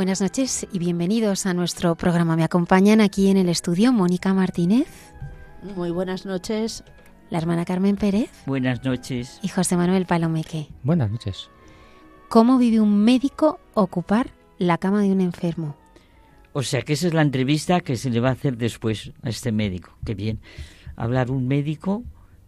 Buenas noches y bienvenidos a nuestro programa. Me acompañan aquí en el estudio Mónica Martínez, Muy buenas noches. la hermana Carmen Pérez Buenas noches. y José Manuel Palomeque. Buenas noches. ¿Cómo vive un médico ocupar la cama de un enfermo? O sea que esa es la entrevista que se le va a hacer después a este médico. Qué bien. Hablar un médico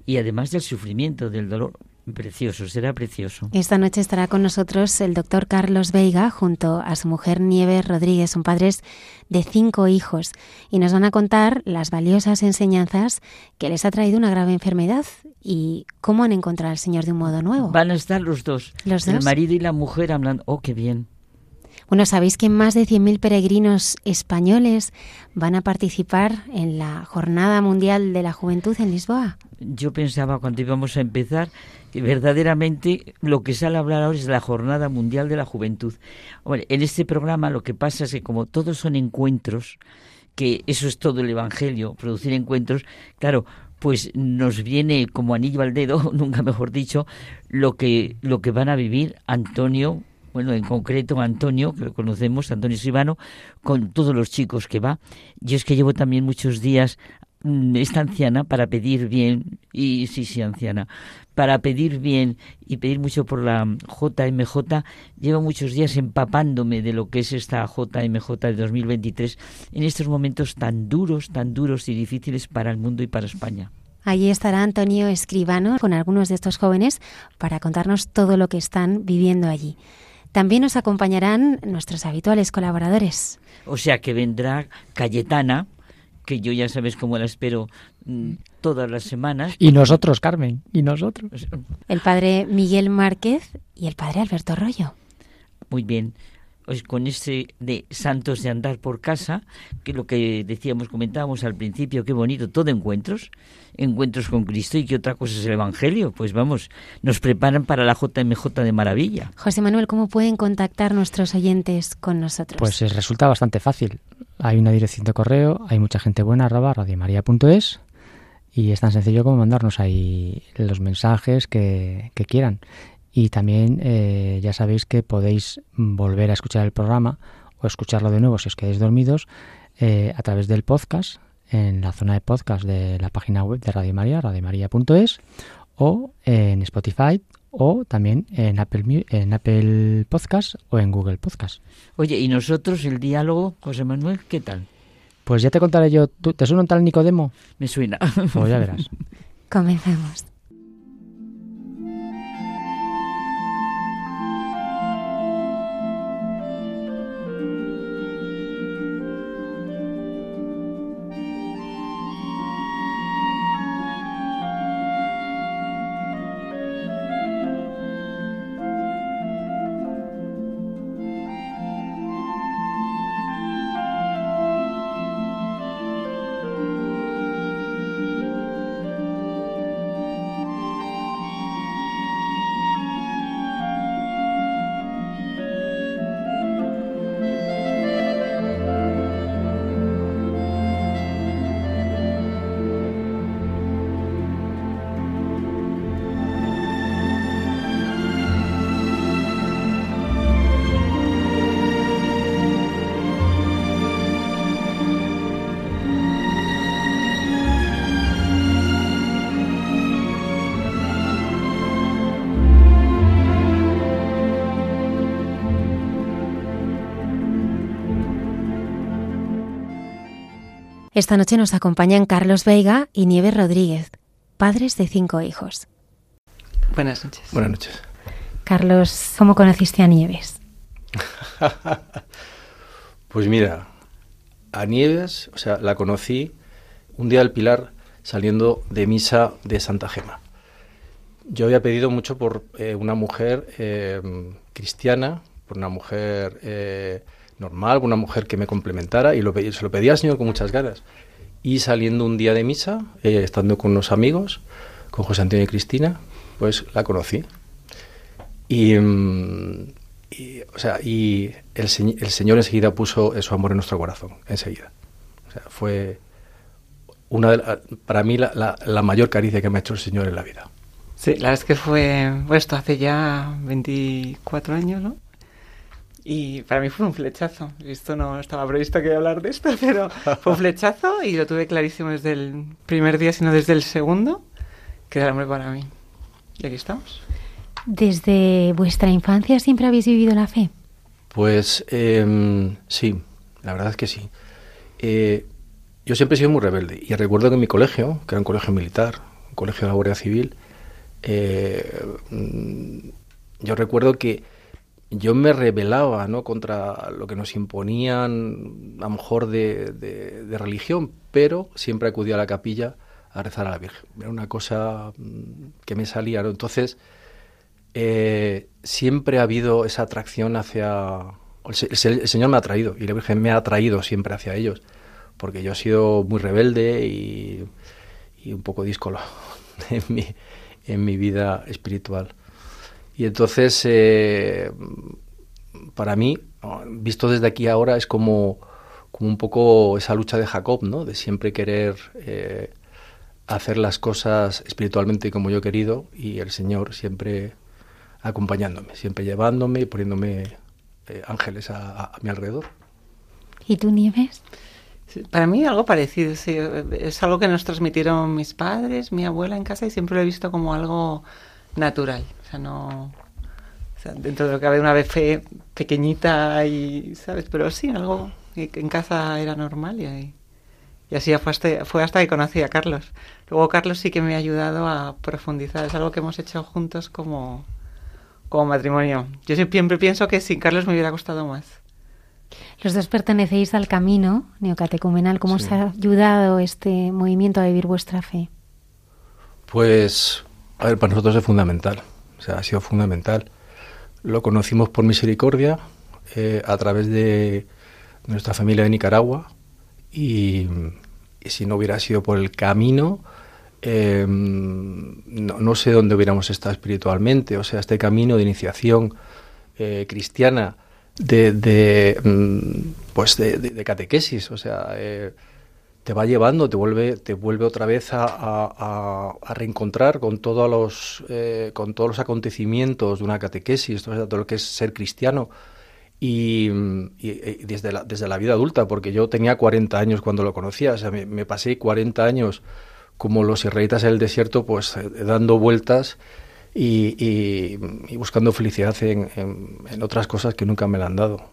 y además del sufrimiento, del dolor. Precioso, será precioso. Esta noche estará con nosotros el doctor Carlos Veiga junto a su mujer Nieves Rodríguez. Son padres de cinco hijos y nos van a contar las valiosas enseñanzas que les ha traído una grave enfermedad y cómo han encontrado al Señor de un modo nuevo. Van a estar los dos. ¿Los El dos? marido y la mujer hablando. Oh, qué bien. Bueno, sabéis que más de 100.000 peregrinos españoles van a participar en la Jornada Mundial de la Juventud en Lisboa. Yo pensaba cuando íbamos a empezar verdaderamente lo que sale a hablar ahora es la Jornada Mundial de la Juventud. En este programa lo que pasa es que como todos son encuentros, que eso es todo el Evangelio, producir encuentros, claro, pues nos viene como anillo al dedo, nunca mejor dicho, lo que, lo que van a vivir Antonio, bueno, en concreto Antonio, que lo conocemos, Antonio Sibano, con todos los chicos que va. Yo es que llevo también muchos días esta anciana para pedir bien, y sí, sí, anciana, para pedir bien y pedir mucho por la JMJ, llevo muchos días empapándome de lo que es esta JMJ de 2023 en estos momentos tan duros, tan duros y difíciles para el mundo y para España. Allí estará Antonio Escribano con algunos de estos jóvenes para contarnos todo lo que están viviendo allí. También nos acompañarán nuestros habituales colaboradores. O sea que vendrá Cayetana, que yo ya sabes cómo la espero mm, todas las semanas. Y nosotros, Carmen, y nosotros. El padre Miguel Márquez y el padre Alberto Rollo. Muy bien. Pues con este de Santos de andar por casa, que lo que decíamos, comentábamos al principio, qué bonito, todo encuentros, encuentros con Cristo y qué otra cosa es el Evangelio. Pues vamos, nos preparan para la JMJ de maravilla. José Manuel, ¿cómo pueden contactar nuestros oyentes con nosotros? Pues eh, resulta bastante fácil. Hay una dirección de correo, hay mucha gente buena, arroba radiomaria.es y es tan sencillo como mandarnos ahí los mensajes que, quieran. Y también eh, ya sabéis que podéis volver a escuchar el programa o escucharlo de nuevo si os quedáis dormidos eh, a través del podcast en la zona de podcast de la página web de Radio María, radiomaria.es o en Spotify o también en Apple, en Apple Podcast o en Google Podcast. Oye, ¿y nosotros el diálogo, José Manuel, qué tal? Pues ya te contaré yo. ¿Tú- ¿Te suena un tal Nicodemo? Me suena. Pues ya verás. Comenzamos. Esta noche nos acompañan Carlos Veiga y Nieves Rodríguez, padres de cinco hijos. Buenas noches. Buenas noches. Carlos, ¿cómo conociste a Nieves? Pues mira, a Nieves, o sea, la conocí un día del Pilar saliendo de misa de Santa Gema. Yo había pedido mucho por eh, una mujer eh, cristiana, por una mujer eh, normal, una mujer que me complementara, y lo se lo pedí al Señor con muchas ganas. Y saliendo un día de misa, eh, estando con unos amigos, con José Antonio y Cristina, pues la conocí. Y, mm, o sea, y el, el Señor enseguida puso su amor en nuestro corazón, enseguida. Fue una para mí la- la mayor caricia que me ha hecho el Señor en la vida. Sí, la verdad es que fue, bueno, esto hace ya 24 años, ¿no? Y para mí fue un flechazo. Esto no estaba previsto que hablar de esto, pero fue un flechazo y lo tuve clarísimo desde el primer día, sino desde el segundo, que era el hombre para mí. Y aquí estamos. ¿Desde vuestra infancia siempre habéis vivido la fe? Pues em, sí, la verdad es que sí. Eh, yo siempre he sido muy rebelde y recuerdo que en mi colegio, que era un colegio militar, un colegio de la Guardia Civil, eh, mm, yo recuerdo que yo me rebelaba ¿no? contra lo que nos imponían, a lo mejor de, de- religión, pero siempre acudía a la capilla a rezar a la Virgen. Era una cosa mm, que me salía. ¿no? Entonces, eh, siempre ha habido esa atracción hacia... El, el Señor me ha atraído y la Virgen me ha atraído siempre hacia ellos, porque yo he sido muy rebelde y, y un poco díscolo en mi, en mi vida espiritual. Y entonces, eh, para mí, visto desde aquí ahora, es como, como un poco esa lucha de Jacob, ¿no? De siempre querer eh, hacer las cosas espiritualmente como yo he querido y el Señor siempre acompañándome, siempre llevándome y poniéndome eh, ángeles a, a- a mi alrededor. ¿Y tú, Nieves? Para mí algo parecido, sí. Es algo que nos transmitieron mis padres, mi abuela en casa y siempre lo he visto como algo natural. Sea, no... o sea, dentro de lo que cabe una vez fe pequeñita y, ¿sabes? Pero sí, algo que que en casa era normal y, ahí- y así fue hasta, fue hasta que conocí a Carlos. Luego Carlos sí que me ha ayudado a profundizar. Es algo que hemos hecho juntos como, como matrimonio. Yo siempre pienso que sin Carlos me hubiera costado más. Los dos pertenecéis al camino neocatecumenal. ¿Cómo Sí. os ha ayudado este movimiento a vivir vuestra fe? Pues, a ver, para nosotros es fundamental, o sea, ha sido fundamental. Lo conocimos por misericordia eh, a través de nuestra familia de Nicaragua y, si no hubiera sido por el camino, eh, no, no sé dónde hubiéramos estado espiritualmente. O sea, este camino de iniciación eh, cristiana, de, de, mm, pues de, de- de catequesis, o sea, te va llevando, te vuelve, te vuelve otra vez a, a- a- reencontrar con todos los, eh, con todos los acontecimientos de una catequesis, todo, lo que es ser cristiano. Y, y- y desde, la, desde la vida adulta, porque yo tenía 40 años cuando lo conocía, o sea, me, me pasé 40 años como los israelitas en el desierto, pues eh, dando vueltas y, y- buscando felicidad en, en- en otras cosas que nunca me la han dado.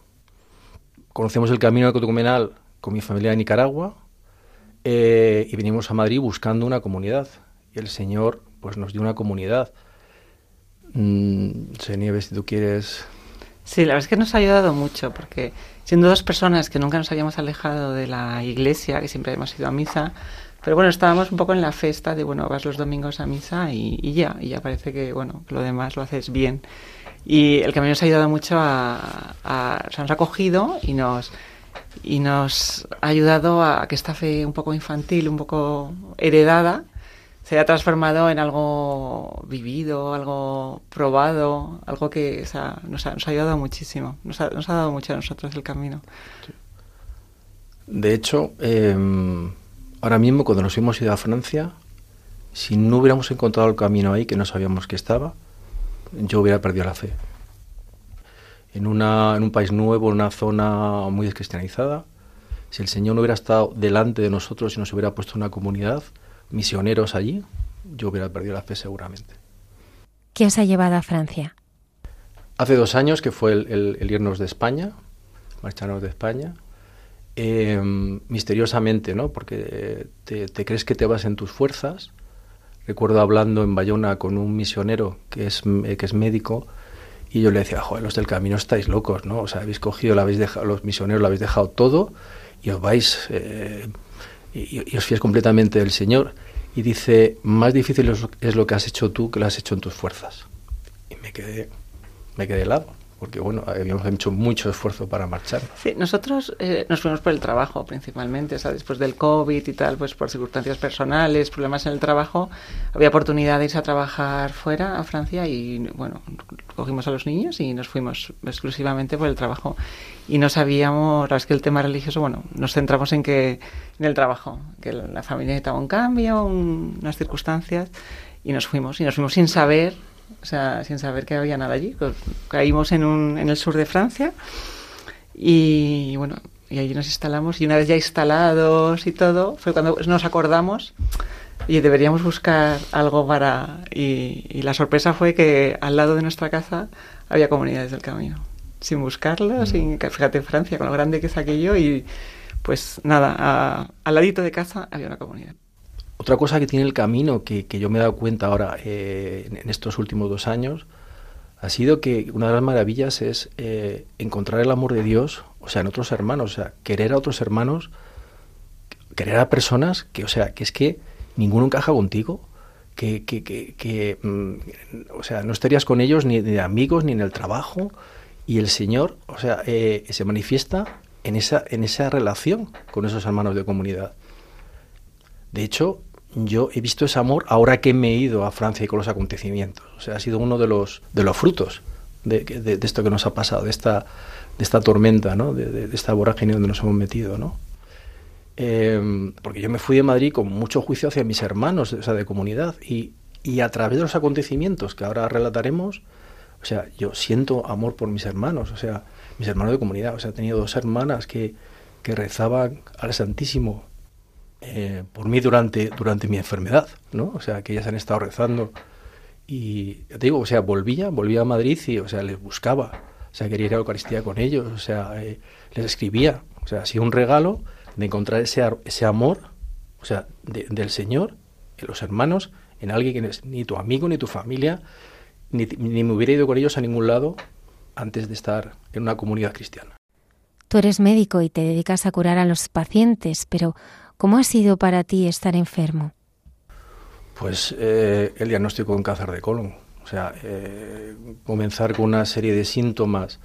Conocemos el camino catecumenal con mi familia de Nicaragua eh, y venimos a Madrid buscando una comunidad. Y el Señor pues nos dio una comunidad. Mm, sé, Nieves, si tú quieres... Sí, la verdad es que nos ha ayudado mucho, porque siendo dos personas que nunca nos habíamos alejado de la iglesia, que siempre hemos ido a misa, pero bueno, estábamos un poco en la fiesta de, bueno, vas los domingos a misa y, ya, y ya parece que, bueno, lo demás lo haces bien. Y el camino nos ha ayudado mucho a, a- o sea, nos ha cogido y nos, y nos ha ayudado a que esta fe un poco infantil, un poco heredada, se haya transformado en algo vivido, algo probado, algo que nos, ha, ayudado muchísimo. Nos ha, dado mucho a nosotros el camino. De hecho, eh, ahora mismo cuando nos hemos ido a Francia, si no hubiéramos encontrado el camino ahí, que no sabíamos que estaba, yo hubiera perdido la fe. En, una, en un país nuevo, en una zona muy descristianizada, si el Señor no hubiera estado delante de nosotros y nos hubiera puesto una comunidad, misioneros allí, yo hubiera perdido la fe seguramente. ¿Qué os ha llevado a Francia? Hace dos años que fue el, el- el irnos de España, marcharnos de España, eh, misteriosamente, ¿no? Porque te, te crees que te vas en tus fuerzas. Recuerdo hablando en Bayona con un misionero que es, eh, que es médico y yo le decía, joder, los del camino estáis locos, ¿no? O sea, habéis cogido, lo habéis dejado, los misioneros lo habéis dejado todo y os vais, eh, y, os fías completamente del Señor. Y dice, más difícil es, es lo que has hecho tú que lo has hecho en tus fuerzas. Y me quedé, me quedé helado, porque bueno, habíamos hecho mucho esfuerzo para marchar. Sí, nosotros eh, nos fuimos por el trabajo principalmente, o sea, después del COVID y tal, pues por circunstancias personales, problemas en el trabajo, había oportunidad de irse a trabajar fuera, a Francia, y bueno, cogimos a los niños y nos fuimos exclusivamente por el trabajo. Y no sabíamos, la verdad es que el tema religioso, bueno, nos centramos en que en el trabajo, que la familia necesitaba un cambio, un- unas circunstancias, y nos fuimos, y nos fuimos sin saber, o sea, sin saber que había nada allí. Co- Caímos en, un, en el sur de Francia, y bueno, y allí nos instalamos y una vez ya instalados y todo, fue cuando nos acordamos y deberíamos buscar algo para... Y, y la sorpresa fue que al lado de nuestra casa había comunidades del camino. Sin buscarlo, sin, que fíjate Francia, con lo grande que es aquello y pues nada, a- al ladito de casa había una comunidad. Otra cosa que tiene el camino, que, que yo me he dado cuenta ahora eh, en, estos últimos dos años, ha sido que una de las maravillas es eh, encontrar el amor de Dios, o sea, en otros hermanos, o sea, querer a otros hermanos, querer a personas que, o sea, que es que ninguno encaja contigo, que, que, que, que, mm, o sea, no estarías con ellos ni de amigos ni en el trabajo, y el Señor, o sea, eh, se manifiesta en esa, en esa relación con esos hermanos de comunidad. De hecho, yo he visto ese amor ahora que me he ido a Francia y con los acontecimientos. O sea, ha sido uno de los, de los frutos de, esto que nos ha pasado, de esta, de esta tormenta, ¿no? de, de- esta vorágine donde nos hemos metido. ¿no? Eh, porque yo me fui de Madrid con mucho juicio hacia mis hermanos, o sea, de comunidad. Y, y a través de los acontecimientos que ahora relataremos, o sea, yo siento amor por mis hermanos, o sea, mis hermanos de comunidad. O sea, he tenido dos hermanas que, que rezaban al Santísimo eh, por mí durante, durante mi enfermedad, ¿no? O sea, que ellas han estado rezando. Y ya te digo, o sea, volvía, volvía a Madrid y, o sea, les buscaba. O sea, quería ir a la Eucaristía con ellos, o sea, eh, les escribía. O sea, ha sido un regalo de encontrar ese, ese amor, o sea, de- del Señor, en los hermanos, en alguien que no es ni tu amigo, ni tu familia, ni, ni me hubiera ido con ellos a ningún lado antes de estar en una comunidad cristiana. Tú eres médico y te dedicas a curar a los pacientes, pero ¿cómo ha sido para ti estar enfermo? Pues eh, el diagnóstico de un cáncer de colon. O sea, eh, comenzar con una serie de síntomas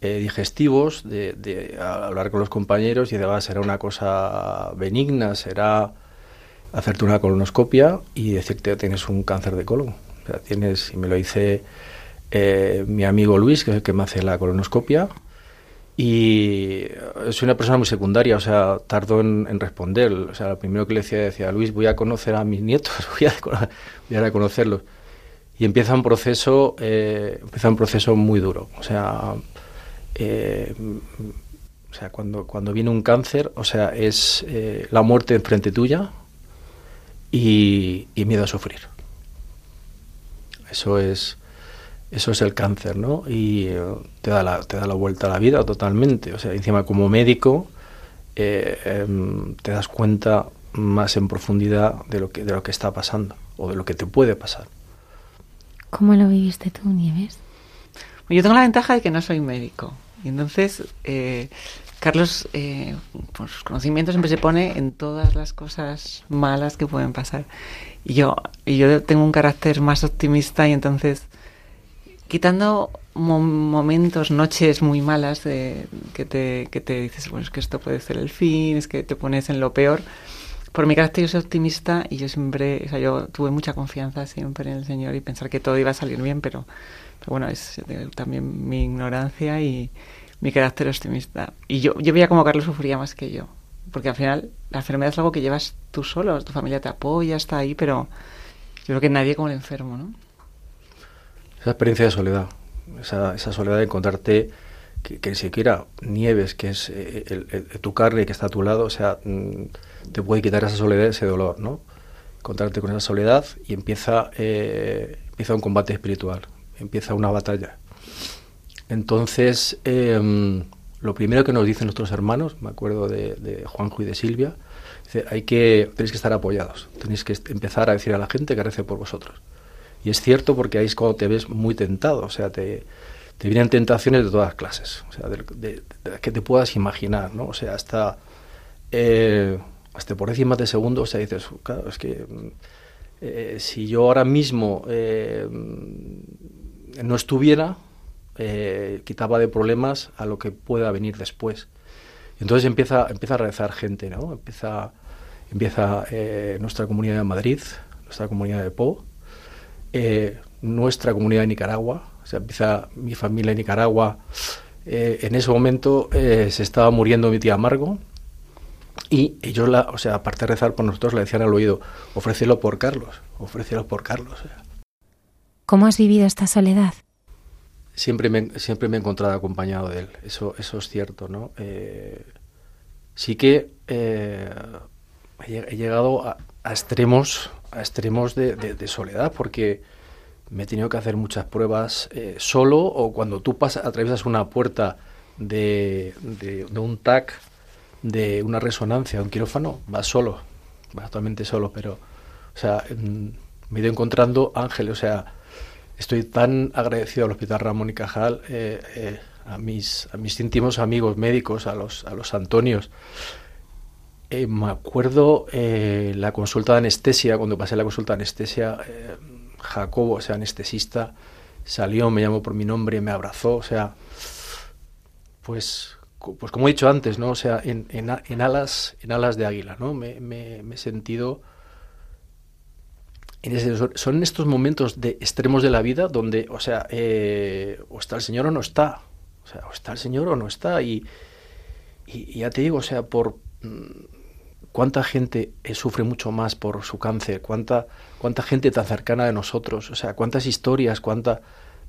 eh, digestivos, de, hablar con los compañeros y de, "Ah, será una cosa benigna, será hacerte una colonoscopia y decirte tienes un cáncer de colon. O sea, tienes, y me lo dice eh, mi amigo Luis, que es el que me hace la colonoscopia, y soy una persona muy secundaria, o sea, tardo en, responder. O sea, lo primero que le decía, decía, Luis, voy a conocer a mis nietos, voy a, voy a conocerlos. Y empieza un proceso, eh, empieza un proceso muy duro. O sea, eh, o sea cuando, cuando viene un cáncer, o sea, es eh, la muerte enfrente tuya y, y miedo a sufrir. Eso es, eso es el cáncer, ¿no? Y eh, te, da la, te da la vuelta a la vida totalmente. O sea, encima como médico eh, em, te das cuenta más en profundidad de lo, que, de lo que está pasando o de lo que te puede pasar. ¿Cómo lo viviste tú, Nieves? Yo tengo la ventaja de que no soy médico. Y entonces, eh, Carlos, eh, por sus conocimientos, siempre se pone en todas las cosas malas que pueden pasar. Y yo, y yo tengo un carácter más optimista y entonces, quitando mo- momentos, noches muy malas de, que, te, que te dices, bueno, es que esto puede ser el fin, es que te pones en lo peor. Por mi carácter yo soy optimista y yo siempre, o sea, yo tuve mucha confianza siempre en el Señor y pensar que todo iba a salir bien, pero, bueno, es también mi ignorancia y mi carácter optimista. Y yo, yo veía como Carlos sufría más que yo, porque al final la enfermedad es algo que llevas tú solo, tu familia te apoya, está ahí, pero yo creo que nadie como el enfermo, ¿no? Esa experiencia de soledad, esa, soledad de encontrarte que, ni siquiera Nieves, que es eh, el- el- tu carne que está a tu lado, o sea, mm, te puede quitar esa soledad, ese dolor, ¿no? Encontrarte con esa soledad y empieza, eh, empieza un combate espiritual, empieza una batalla. Entonces, eh, lo primero que nos dicen nuestros hermanos, me acuerdo de, Juanjo y de Silvia, dice, hay que, tenéis que estar apoyados, tenéis que empezar a decir a la gente que rece por vosotros. Y es cierto porque ahí es cuando te ves muy tentado, o sea, te, vienen tentaciones de todas clases, o sea, de, de- las que te puedas imaginar, ¿no? O sea, hasta, eh, hasta por décimas de segundo, o dices, claro, es que eh, si yo ahora mismo eh, no estuviera, eh, quitaba de problemas a lo que pueda venir después. Entonces empieza, empieza a rezar gente, ¿no? Empieza, empieza nuestra comunidad de Madrid, nuestra comunidad de Po, eh, nuestra comunidad de Nicaragua, o sea, empieza mi familia en Nicaragua. Eh, en ese momento eh, se estaba muriendo mi tía Amargo y ellos, la, o sea, aparte de rezar por nosotros, le decían al oído, ofrécelo por Carlos, ofrécelo por Carlos. ¿Cómo has vivido esta soledad? Siempre me, siempre me he encontrado acompañado de él, eso, eso es cierto, ¿no? Eh, sí que he, lleg- he llegado a, a extremos, a extremos de, soledad, porque me he tenido que hacer muchas pruebas eh, solo o cuando tú pasas, atraviesas una puerta de, de- un TAC, de una resonancia, de un quirófano, vas solo, vas totalmente solo, pero, o sea, me he ido encontrando ángeles, o sea, estoy tan agradecido al Hospital Ramón y Cajal, eh, eh, a, mis, a mis íntimos amigos médicos, a los, a los Antonios. Eh, me acuerdo eh, la consulta de anestesia, cuando pasé la consulta de anestesia, eh, Jacobo, o sea, anestesista, salió, me llamó por mi nombre, me abrazó, o sea, pues, pues como he dicho antes, ¿no? O sea, en, en, alas, en alas de águila, ¿no? Me, he sentido en ese- son- estos momentos de extremos de la vida donde, o sea, o está el Señor o no está. O sea, o está el Señor o no está. Y, y- y ya te digo, o sea, por mm, cuánta gente eh, sufre mucho más por su cáncer, cuánta, cuánta gente tan cercana de nosotros, o sea, cuántas historias, cuánta...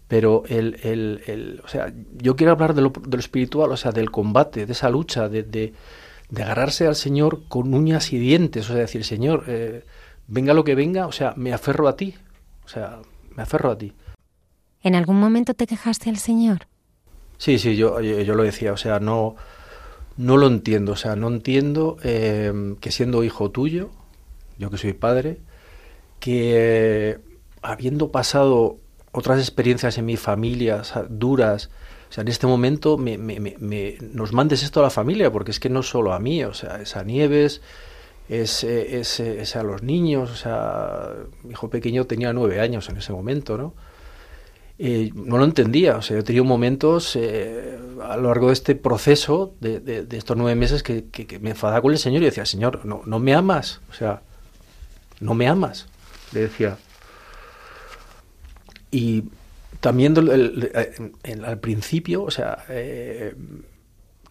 Pero el, el, el- o sea, yo quiero hablar de lo, de lo espiritual, o sea, del combate, de esa lucha, de, de, de agarrarse al Señor con uñas y dientes, o sea, decir, Señor, eh, venga lo que venga, o sea, me aferro a ti, o sea, me aferro a ti. ¿En algún momento te quejaste al Señor? Sí, sí, yo, yo, yo lo decía, o sea, no, no lo entiendo, o sea, no entiendo eh, que siendo hijo tuyo, yo que soy padre, que eh, habiendo pasado otras experiencias en mi familia duras, o sea, en este momento me, me- me- nos mandes esto a la familia, porque es que no solo a mí, o sea, es a Nieves, es, eh, es, es a los niños, o sea, mi hijo pequeño tenía nueve años en ese momento, ¿no? No lo entendía, o sea, yo he tenido momentos a lo largo de este proceso, de, de- estos nueve meses, que, me enfadaba con el Señor y decía, Señor, no, no me amas, o sea, no me amas, le decía. Y también al principio, o sea, eh,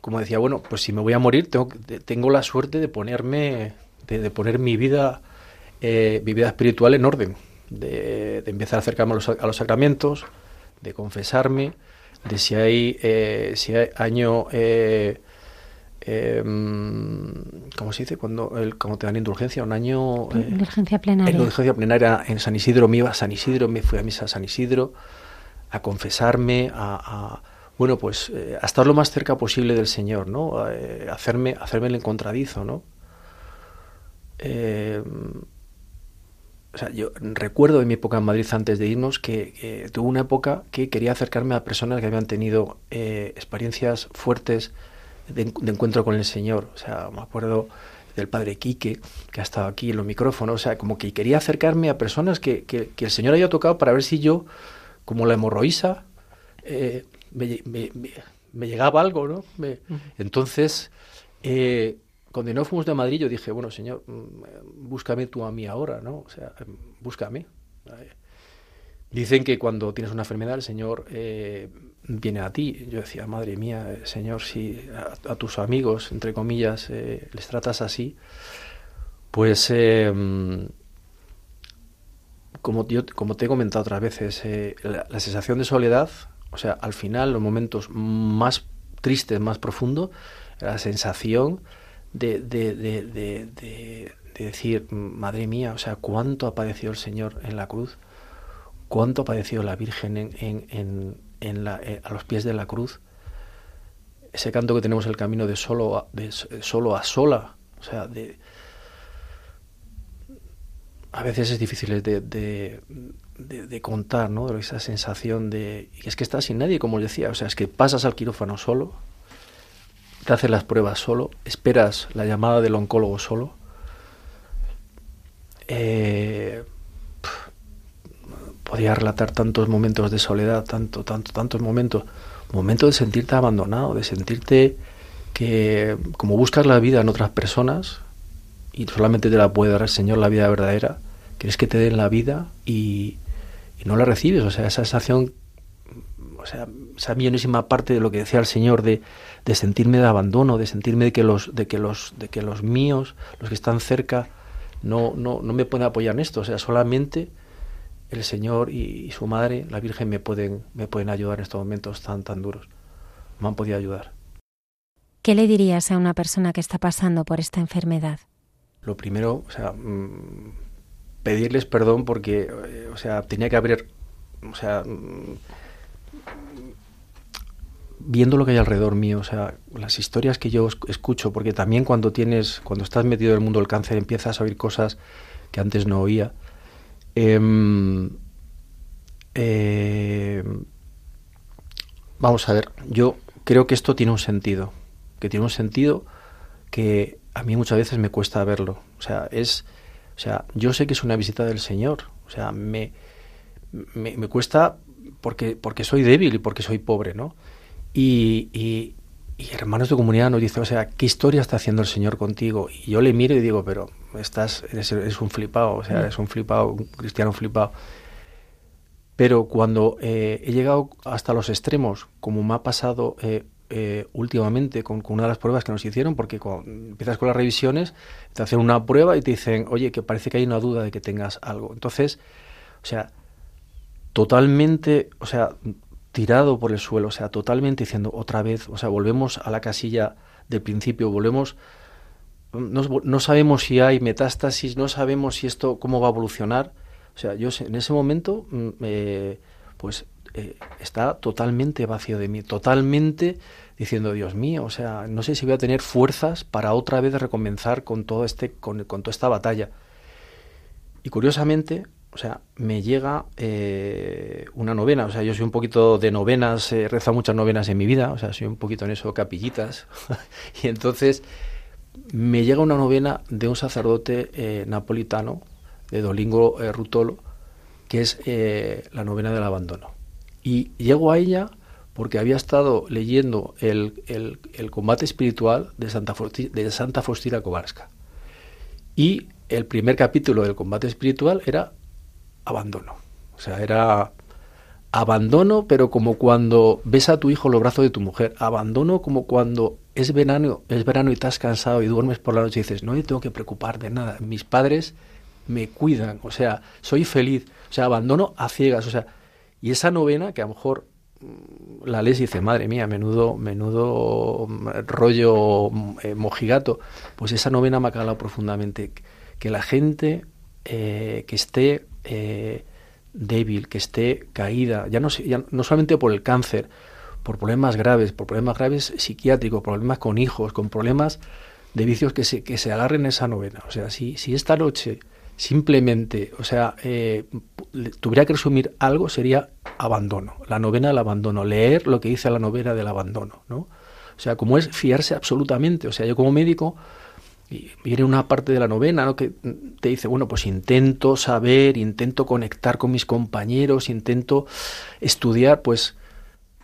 como decía, bueno, pues si me voy a morir, tengo, tengo la suerte de ponerme, de, poner mi vida, eh, mi vida espiritual en orden, de, de empezar a acercarme a los, a los sacramentos, de confesarme, de si hay, eh, si hay año, eh, eh, ¿cómo se dice? Cuando, el, cuando te dan indulgencia, un año... eh, Indulgencia plenaria. en la urgencia plenaria en San Isidro me iba a San Isidro, me fui a misa a San Isidro a confesarme, a, a- bueno, pues eh, a estar lo más cerca posible del Señor, ¿no? Eh, hacerme, hacerme el encontradizo, ¿no? Eh, o sea, yo recuerdo de mi época en Madrid antes de irnos que, tuve una época que quería acercarme a personas que habían tenido eh, experiencias fuertes de, en- de encuentro con el Señor. O sea, me acuerdo del padre Quique, que ha estado aquí en los micrófonos. O sea, como que quería acercarme a personas que, que- que el Señor había tocado para ver si yo, como la hemorroísa, eh, me, me- me- me llegaba algo, ¿no? Entonces, eh, cuando no fuimos de Madrid, yo dije, bueno, Señor, mm, búscame tú a mí ahora, ¿no? O sea, em, búscame. Dicen que cuando tienes una enfermedad, el Señor eh, viene a ti. Yo decía, madre mía, eh, Señor, si a, tus amigos, entre comillas, eh, les tratas así, pues, mm, como, como te he comentado otras veces, la, la sensación de soledad, o sea, al final, los momentos más tristes, más profundos, la sensación de, de, de, de, de- de decir, madre mía, o sea, cuánto ha padecido el Señor en la cruz, cuánto ha padecido la Virgen en, en, en, en la, eh, a los pies de la cruz. ese canto que tenemos el camino de solo a, de s- solo a sola, o sea, de a veces es difícil de, de, de- de contar, ¿no? Esa sensación de y es que estás sin nadie, como os decía, o sea, es que pasas al quirófano solo, te haces las pruebas solo, esperas la llamada del oncólogo solo. Eh, podía relatar tantos momentos de soledad, tanto, tanto, tantos momentos, momentos de sentirte abandonado, de sentirte que como buscas la vida en otras personas y solamente te la puede dar el Señor la vida verdadera, quieres que te den la vida y, no la recibes, o sea, esa sensación, o sea, esa millonísima parte de lo que decía el Señor de, de sentirme de abandono, de sentirme de que los, de que los, de que los míos, los que están cerca, no, no, no me pueden apoyar en esto, o sea, solamente el Señor y, y su madre, la Virgen, me pueden, me pueden ayudar en estos momentos tan, tan duros. Me han podido ayudar. ¿Qué le dirías a una persona que está pasando por esta enfermedad? Lo primero, o sea, mm, pedirles perdón porque, eh, o sea, tenía que haber, o sea, mm, viendo lo que hay alrededor mío, o sea, las historias que yo es- escucho, porque también cuando tienes, cuando estás metido en el mundo del cáncer empiezas a oír cosas que antes no oía. Em, em, vamos a ver, yo creo que esto tiene un sentido, que tiene un sentido que a mí muchas veces me cuesta verlo. O sea, es, o sea, yo sé que es una visita del Señor. O sea, me, me, me cuesta porque, porque soy débil y porque soy pobre, ¿no? Y, y, y hermanos de comunidad nos dicen, o sea, ¿qué historia está haciendo el Señor contigo? Y yo le miro y digo, pero estás, eres, eres un flipado, o sea, eres un flipado, un cristiano flipado. Pero cuando eh, he llegado hasta los extremos, como me ha pasado eh, eh, últimamente con, con una de las pruebas que nos hicieron, porque cuando empiezas con las revisiones, te hacen una prueba y te dicen, oye, que parece que hay una duda de que tengas algo. Entonces, o sea, totalmente, o sea, tirado por el suelo, o sea, totalmente diciendo otra vez, o sea, volvemos a la casilla del principio, volvemos, no, no sabemos si hay metástasis, no sabemos si esto, cómo va a evolucionar. O sea, yo en ese momento, mm, pues eh, está totalmente vacío de mí, totalmente diciendo, Dios mío, o sea, no sé si voy a tener fuerzas para otra vez recomenzar con todo este, con, con toda esta batalla. Y curiosamente, o sea, me llega eh, una novena, o sea, yo soy un poquito de novenas, he rezado muchas novenas en mi vida, o sea, soy un poquito en eso capillitas, y entonces me llega una novena de un sacerdote eh, napolitano, de Dolingo eh, Rutolo, que es eh, la novena del abandono. Y llego a ella porque había estado leyendo el, el- el combate espiritual de Santa, Fausti- de Santa Faustina Kowalska. Y el primer capítulo del combate espiritual era abandono. O sea, era abandono, pero como cuando ves a tu hijo los brazos de tu mujer. Abandono como cuando es verano, es verano y estás cansado y duermes por la noche y dices, no me tengo que preocupar de nada. Mis padres me cuidan, o sea, soy feliz. O sea, abandono a ciegas. O sea, y esa novena que a lo mejor mm, la lees y dice, madre mía, menudo, menudo mm, rollo mm, eh, mojigato. Pues esa novena me ha calado profundamente. Que la gente eh, que esté eh, débil, que esté caída, ya no, ya no solamente por el cáncer, por problemas graves, por problemas graves psiquiátricos, problemas con hijos, con problemas de vicios que se, que se agarren esa novena. O sea, si, si esta noche simplemente, o sea, eh, tuviera que resumir algo, sería abandono, la novena del abandono, leer lo que dice la novena del abandono, ¿no? O sea, como es fiarse absolutamente. O sea, yo como médico, y viene una parte de la novena ¿no? que te dice, bueno, pues intento saber, intento conectar con mis compañeros, intento estudiar, pues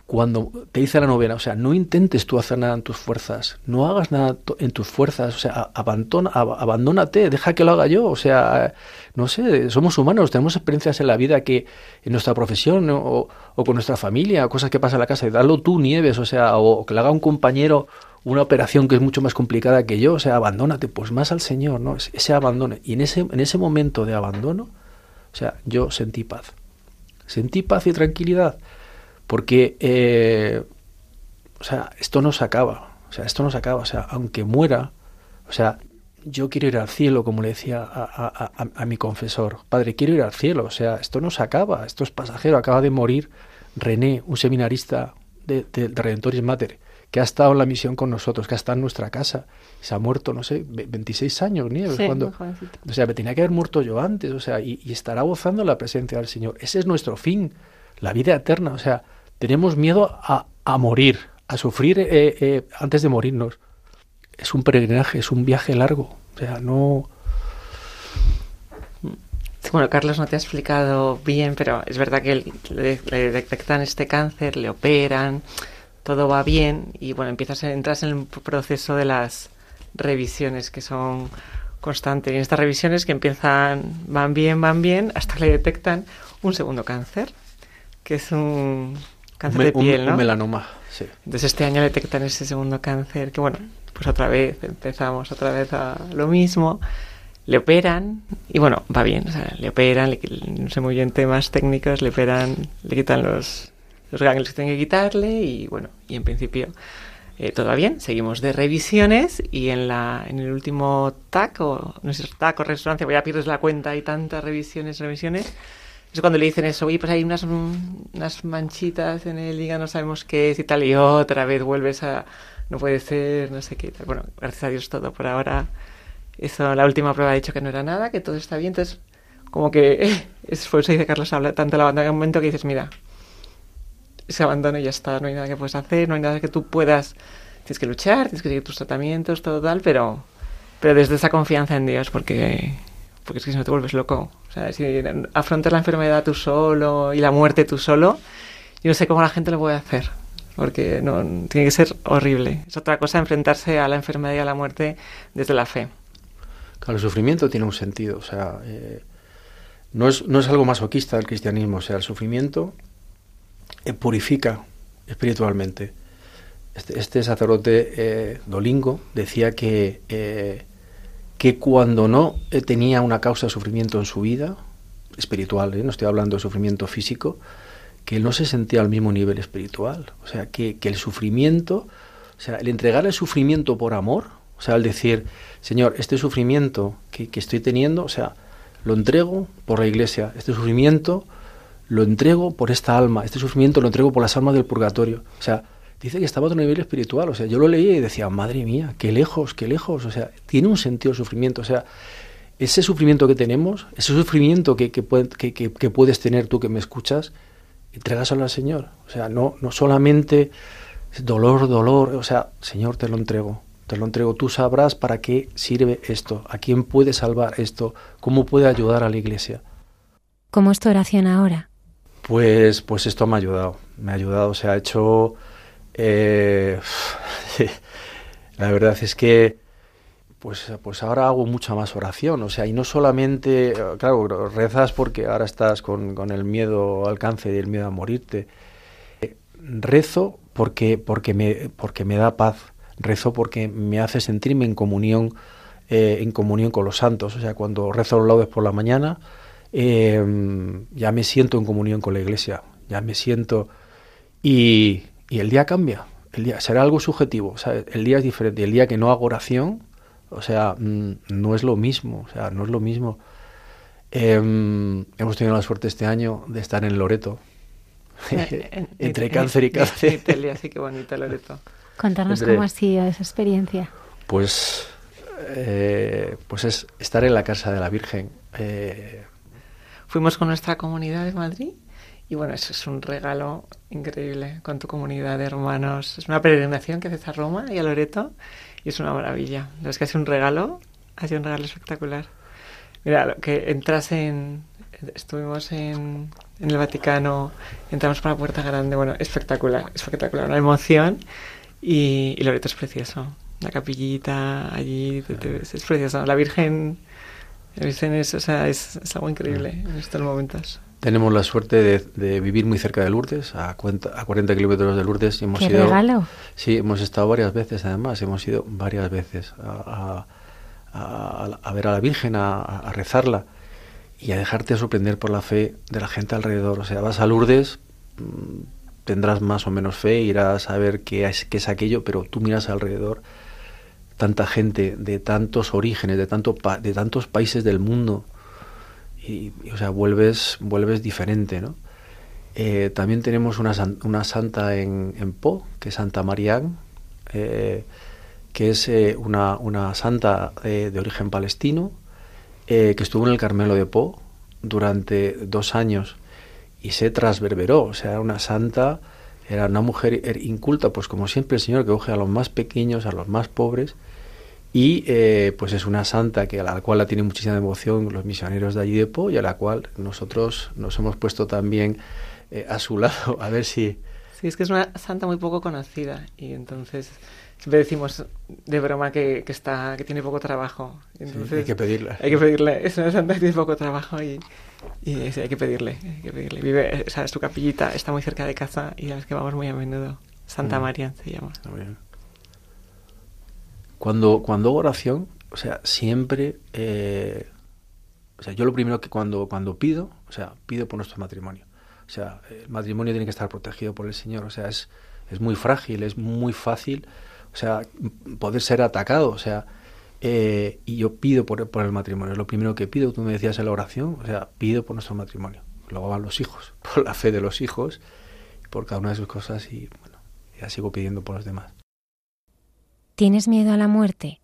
cuando te dice la novena, o sea, no intentes tú hacer nada en tus fuerzas, no hagas nada en tus fuerzas, o sea, abandona, ab- abandónate, deja que lo haga yo, o sea, no sé, somos humanos, tenemos experiencias en la vida que en nuestra profesión o, con nuestra familia, cosas que pasan en la casa, y dalo tú, Nieves, o sea, o que le haga un compañero una operación que es mucho más complicada que yo, o sea, abandónate, pues más al Señor, ¿no? Es- Ese abandono. Y en ese, en ese momento de abandono, o sea, yo sentí paz. Sentí paz y tranquilidad. Porque, eh, o sea, esto no se acaba. O sea, esto no se acaba. O sea, aunque muera, o sea, yo quiero ir al cielo, como le decía a, a- a- a mi confesor. Padre, quiero ir al cielo. O sea, esto no se acaba. Esto es pasajero. Acaba de morir René, un seminarista de, de, de Redentoris Mater, que ha estado en la misión con nosotros, que ha estado en nuestra casa. Se ha muerto, no sé, ve- 26 años, Nieves. Sí, cuando, o sea, me tenía que haber muerto yo antes, o sea, y, y estará gozando la presencia del Señor. Ese es nuestro fin, la vida eterna. O sea, tenemos miedo a, a morir, a sufrir eh, eh, antes de morirnos. Es un peregrinaje, es un viaje largo. O sea, no. Bueno, Carlos no te ha explicado bien, pero es verdad que le, le detectan este cáncer, le operan, todo va bien y bueno, empiezas a entras en el proceso de las revisiones que son constantes. Y en estas revisiones que empiezan, van bien, van bien, hasta que le detectan un segundo cáncer, que es un cáncer un, de un- piel, un ¿no? melanoma, sí. Entonces este año detectan ese segundo cáncer, que bueno, pues otra vez empezamos otra vez a lo mismo. Le operan y bueno, va bien, o sea, le operan, le no sé muy bien temas técnicos, le operan, le quitan los, los ganglios que tienen que quitarle y bueno, y en principio eh, todo va bien, seguimos de revisiones y en la en el último TAC o no sé TAC o resonancia, pues ya pierdes la cuenta, hay tantas revisiones, revisiones. Es cuando le dicen eso, oye, pues hay unas, unas manchitas en el hígado, no sabemos qué es y tal, y otra vez vuelves a, no puede ser, no sé qué. tal. Bueno, gracias a Dios todo por ahora. Eso, la última prueba ha dicho que no era nada, que todo está bien, entonces, como que, es por eso dice Carlos, habla tanto el abandono que un momento que dices, mira, ese abandono y ya está, no hay nada que puedes hacer, no hay nada que tú puedas, tienes que luchar, tienes que seguir tus tratamientos, todo tal, pero, pero desde esa confianza en Dios, porque, porque es que si no te vuelves loco. O sea, si afrontas la enfermedad tú solo y la muerte tú solo, yo no sé cómo la gente lo puede hacer, porque no, tiene que ser horrible. Es otra cosa enfrentarse a la enfermedad y a la muerte desde la fe. Claro, el sufrimiento tiene un sentido, o sea, eh, no, es, no es algo masoquista el cristianismo, o sea, el sufrimiento purifica espiritualmente. Este, este sacerdote eh, Dolingo decía que, eh, que cuando no eh, tenía una causa de sufrimiento en su vida, espiritual, ¿eh? no estoy hablando de sufrimiento físico, que no se sentía al mismo nivel espiritual. O sea, que, que el sufrimiento, o sea, el entregar el sufrimiento por amor, o sea, el decir, Señor, este sufrimiento que, que estoy teniendo, o sea, lo entrego por la iglesia, este sufrimiento lo entrego por esta alma, este sufrimiento lo entrego por las almas del purgatorio. O sea, dice que estaba a otro nivel espiritual. O sea, yo lo leía y decía, madre mía, qué lejos, qué lejos. O sea, tiene un sentido el sufrimiento. O sea, ese sufrimiento que tenemos, ese sufrimiento que, que, que puedes tener tú que me escuchas, entregaselo al Señor. O sea, no, no solamente dolor, dolor. O sea, Señor, te lo entrego. Te lo entrego. Tú sabrás para qué sirve esto, a quién puede salvar esto, cómo puede ayudar a la iglesia. ¿Cómo es tu oración ahora? Pues, pues esto me ha ayudado, me ha ayudado, se ha hecho... eh, la verdad es que pues, pues ahora hago mucha más oración, o sea, y no solamente, claro, rezas porque ahora estás con, con el miedo al cáncer y el miedo a morirte. Rezo porque, porque, me, porque me da paz, rezo porque me hace sentirme en comunión, eh, en comunión con los santos, o sea, cuando rezo los laudes por la mañana, eh, ya me siento en comunión con la iglesia, ya me siento y, y el día cambia, el día será algo subjetivo, o sea, el día es diferente, el día que no hago oración, o sea, mm, no es lo mismo, o sea, no es lo mismo. Em, hemos tenido la suerte este año de estar en Loreto, entre cáncer y cáncer. Italia, sí, qué bonito, Loreto. Contarnos Entre- cómo ha sido esa experiencia. Pues, eh, pues es estar en la casa de la Virgen. eh, Fuimos con nuestra comunidad de Madrid y bueno, eso es un regalo increíble con tu comunidad de hermanos. Es una peregrinación que haces a Roma y a Loreto y es una maravilla. Es que ha sido un regalo, ha sido un regalo espectacular. Mira, lo que entras en... Estuvimos en, en el Vaticano, entramos por la puerta grande, bueno, espectacular, espectacular, una emoción y, y Loreto es precioso. La capillita allí, es precioso. La Virgen es, o sea, es, es algo increíble en estos momentos. tenemos la suerte de, de vivir muy cerca de Lourdes, a, cuenta- a 40 kilómetros de Lourdes. y Hemos ¡Qué ido, regalo! Sí, hemos estado varias veces, además, hemos ido varias veces a, a- a- a ver a la Virgen, a, a rezarla y a dejarte sorprender por la fe de la gente alrededor. O sea, vas a Lourdes, mm, tendrás más o menos fe, irás a ver qué es, qué es aquello, pero tú miras alrededor, tanta gente de tantos orígenes, de, tanto pa- de tantos países del mundo, y, o sea, vuelves, vuelves diferente, ¿no? Eh, también tenemos una, una santa en, Po, que es Santa Marián, eh, que es eh, una, una santa de origen palestino que estuvo en el Carmelo de Po durante dos años y se transverberó, o sea, una santa, era una mujer er- inculta, pues como siempre el Señor que coge a los más pequeños, a los más pobres, y eh, pues es una santa que a la cual la tienen muchísima devoción los misioneros de allí de Po y a la cual nosotros nos hemos puesto también eh, a su lado, a ver si... Sí, es que es una santa muy poco conocida y entonces siempre decimos de broma que, que está que tiene poco trabajo. sí, hay que pedirla. Hay que pedirle, es una santa que tiene poco trabajo y, y sí, hay que pedirle, hay que pedirle. Vive, o sea, su capillita está muy cerca de casa y a las que vamos muy a menudo. Santa Mm. María se llama. Cuando, cuando hago oración, o sea, siempre, eh, o sea, yo lo primero que cuando, cuando pido, o sea, pido por nuestro matrimonio. O sea, el matrimonio tiene que estar protegido por el Señor, o sea, es, es muy frágil, es muy fácil, o sea, poder ser atacado, o sea, eh, y yo pido por, por el matrimonio, lo primero que pido, tú me decías en la oración, o sea, pido por nuestro matrimonio. Luego van los hijos, por la fe de los hijos, por cada una de sus cosas y, bueno, ya sigo pidiendo por los demás. ¿Tienes miedo a la muerte?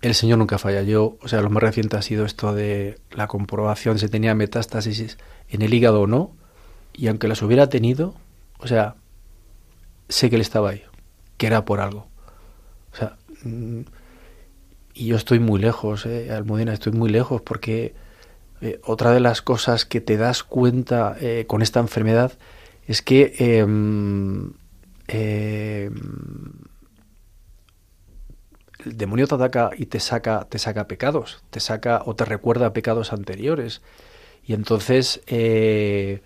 El Señor nunca falla. Yo, o sea, lo más reciente ha sido esto de la comprobación si tenía metástasis en el hígado o no. Y aunque las hubiera tenido, o sea, sé que él estaba ahí, que era por algo. O sea, mm, y yo estoy muy lejos, eh, Almudena, estoy muy lejos porque eh, otra de las cosas que te das cuenta eh, con esta enfermedad es que em, em, el demonio te ataca y te saca, te saca pecados, te saca o te recuerda pecados anteriores. Y entonces eh,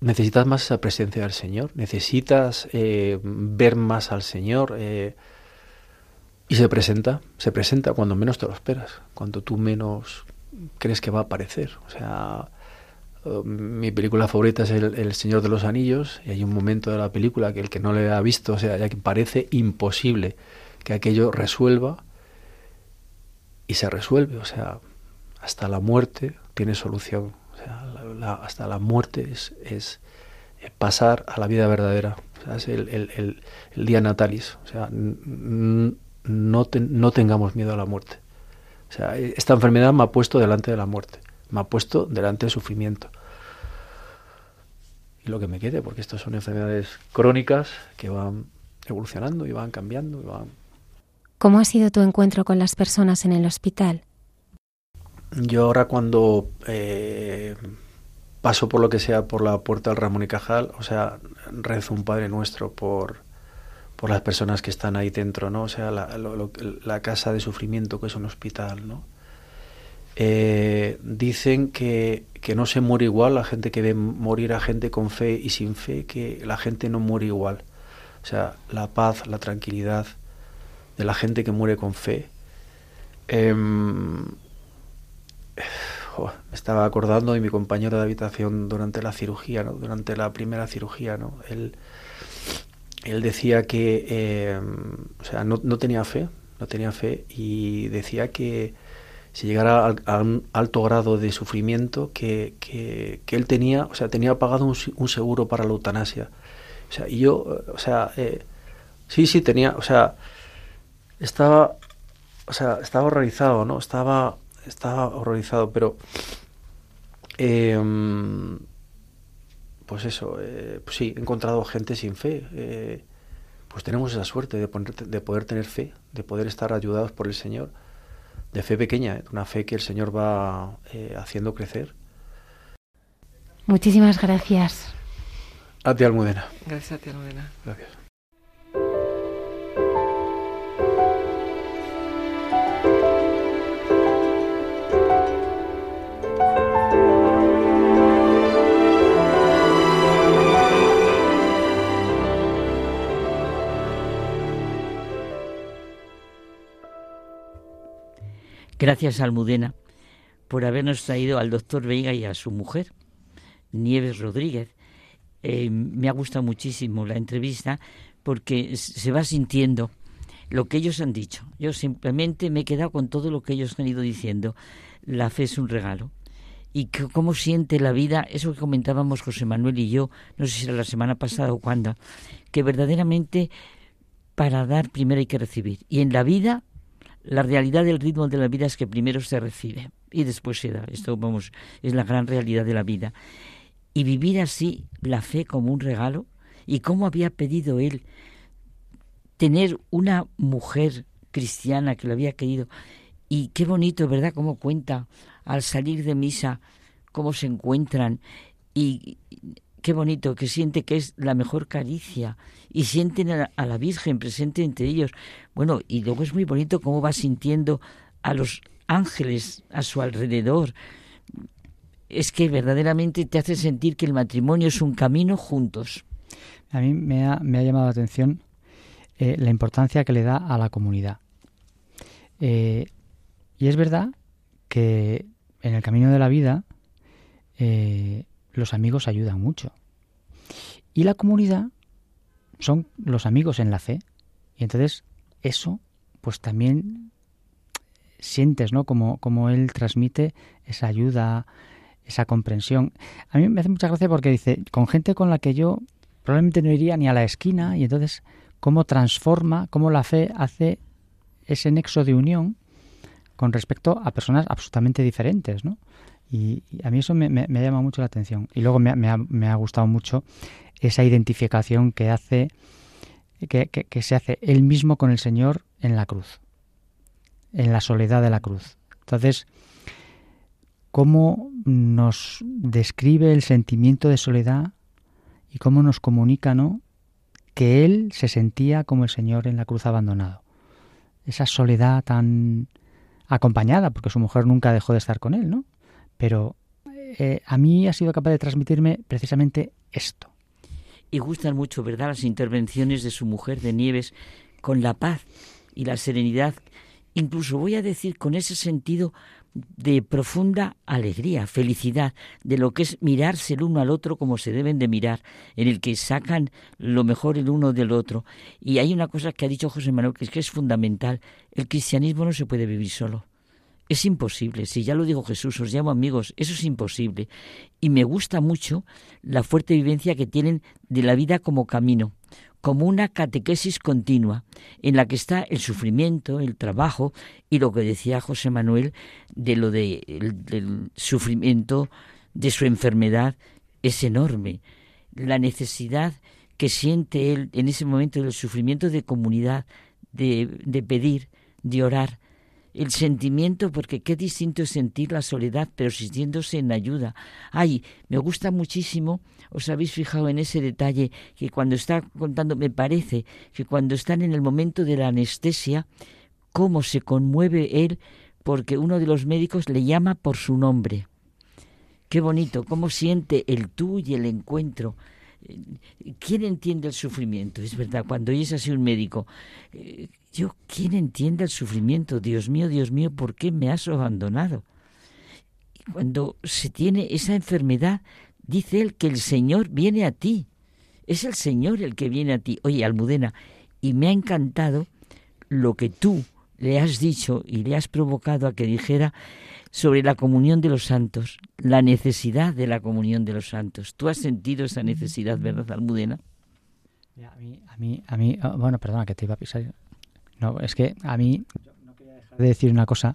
necesitas más esa presencia del Señor, necesitas ver más al Señor. Y se presenta, se presenta cuando menos te lo esperas, cuando tú menos crees que va a aparecer. O sea, eh, mi película favorita es el, El Señor de los Anillos y hay un momento de la película que el que no le ha visto, o sea, ya que parece imposible que aquello resuelva y se resuelve, o sea, hasta la muerte tiene solución, o sea, hasta la muerte es, es eh, pasar a la vida verdadera, o sea, es el, el- el- día natalis, o sea, no, te- no tengamos miedo a la muerte. O sea, esta enfermedad me ha puesto delante de la muerte, me ha puesto delante del sufrimiento. Y lo que me quede, porque estas son enfermedades crónicas que van evolucionando y van cambiando y van ¿Cómo ha sido tu encuentro con las personas en el hospital? Yo ahora cuando eh, paso por lo que sea por la puerta del Ramón y Cajal, o sea, rezo un Padre Nuestro por, por las personas que están ahí dentro, ¿no? O sea, la, casa de sufrimiento que es un hospital, ¿no? Eh, dicen que, que no se muere igual la gente que ve morir a gente con fe y sin fe, que la gente no muere igual. O sea, la paz, la tranquilidad de la gente que muere con fe. Em, me estaba acordando de mi compañero de habitación durante la cirugía, ¿no? durante la primera cirugía. ¿no? Él, él decía que eh, o sea, no, no tenía fe, no tenía fe y decía que si llegara a, un alto grado de sufrimiento que, que, él tenía, o sea, tenía pagado un, un seguro para la eutanasia. O sea, y yo, o sea, eh, sí, sí tenía, o sea, estaba, o sea, estaba horrorizado, ¿no? Estaba, estaba horrorizado, pero, em, pues eso, eh, pues sí, he encontrado gente sin fe. eh, pues tenemos esa suerte de, poner- de poder tener fe, de poder estar ayudados por el Señor, de fe pequeña, ¿eh? una fe que el Señor va eh, haciendo crecer. Muchísimas gracias. A ti, Almudena. Gracias a ti, Almudena. Gracias. Gracias, Almudena, por habernos traído al doctor Veiga y a su mujer, Nieves Rodríguez. Eh, me ha gustado muchísimo la entrevista porque se va sintiendo lo que ellos han dicho. Yo simplemente me he quedado con todo lo que ellos han ido diciendo. La fe es un regalo y cómo siente la vida, eso que comentábamos José Manuel y yo, no sé si era la semana pasada o cuándo, que verdaderamente para dar primero hay que recibir. Y en la vida, la realidad del ritmo de la vida es que primero se recibe y después se da. Esto, vamos, es la gran realidad de la vida. Y vivir así la fe como un regalo y cómo había pedido él tener una mujer cristiana que lo había querido. Y qué bonito, ¿verdad? Cómo cuenta al salir de misa, cómo se encuentran. Y qué bonito, que siente que es la mejor caricia. Y sienten a, la Virgen presente entre ellos. Bueno, y luego es muy bonito cómo va sintiendo a los ángeles a su alrededor. Es que verdaderamente te hace sentir que el matrimonio es un camino juntos. A mí me ha, me ha llamado la atención eh, la importancia que le da a la comunidad. Eh, y es verdad que en el camino de la vida eh, los amigos ayudan mucho. Y la comunidad son los amigos en la fe. Y entonces eso, pues también sientes, ¿no? Como, como él transmite esa ayuda, esa comprensión. A mí me hace mucha gracia porque dice, con gente con la que yo probablemente no iría ni a la esquina, y entonces cómo transforma, cómo la fe hace ese nexo de unión con respecto a personas absolutamente diferentes, ¿no? Y, a mí eso me, me, me, llama mucho la atención. Y luego me, me, ha, ha, gustado mucho esa identificación que hace, que se hace él mismo con el Señor en la cruz, en la soledad de la cruz. Entonces, cómo nos describe el sentimiento de soledad y cómo nos comunica, ¿no? Que él se sentía como el Señor en la cruz abandonado. Esa soledad tan acompañada, porque su mujer nunca dejó de estar con él, ¿no? Pero eh, a mí ha sido capaz de transmitirme precisamente esto. Y gustan mucho, ¿verdad?, las intervenciones de su mujer de Nieves con la paz y la serenidad, incluso voy a decir con ese sentido de profunda alegría, felicidad, de lo que es mirarse el uno al otro como se deben de mirar, en el que sacan lo mejor el uno del otro. Y hay una cosa que ha dicho José Manuel que es que es fundamental, el cristianismo no se puede vivir solo. Es imposible, si ya lo dijo Jesús, os llamo amigos, eso es imposible. Y me gusta mucho la fuerte vivencia que tienen de la vida como camino, como una catequesis continua, en la que está el sufrimiento, el trabajo y lo que decía José Manuel de lo de, el, del sufrimiento, de su enfermedad, es enorme. La necesidad que siente él en ese momento del sufrimiento de comunidad, de, de pedir, de orar, el sentimiento, porque qué distinto es sentir la soledad, pero sintiéndose en ayuda. Ay, me gusta muchísimo, os habéis fijado en ese detalle, que cuando está contando, me parece que cuando están en el momento de la anestesia, cómo se conmueve él porque uno de los médicos le llama por su nombre. Qué bonito, cómo siente el tú y el encuentro. ¿Quién entiende el sufrimiento? Es verdad, cuando oyes así un médico, eh, yo, ¿quién entiende el sufrimiento? Dios mío, Dios mío, ¿por qué me has abandonado? Y cuando se tiene esa enfermedad, dice él que el Señor viene a ti. Es el Señor el que viene a ti. Oye, Almudena, y me ha encantado lo que tú le has dicho y le has provocado a que dijera sobre la comunión de los santos, la necesidad de la comunión de los santos. ¿Tú has sentido esa necesidad, verdad, Almudena? A mí, a mí, a mí, oh, bueno, perdona que te iba a pisar. No, es que a mí no quería dejar de decir una cosa,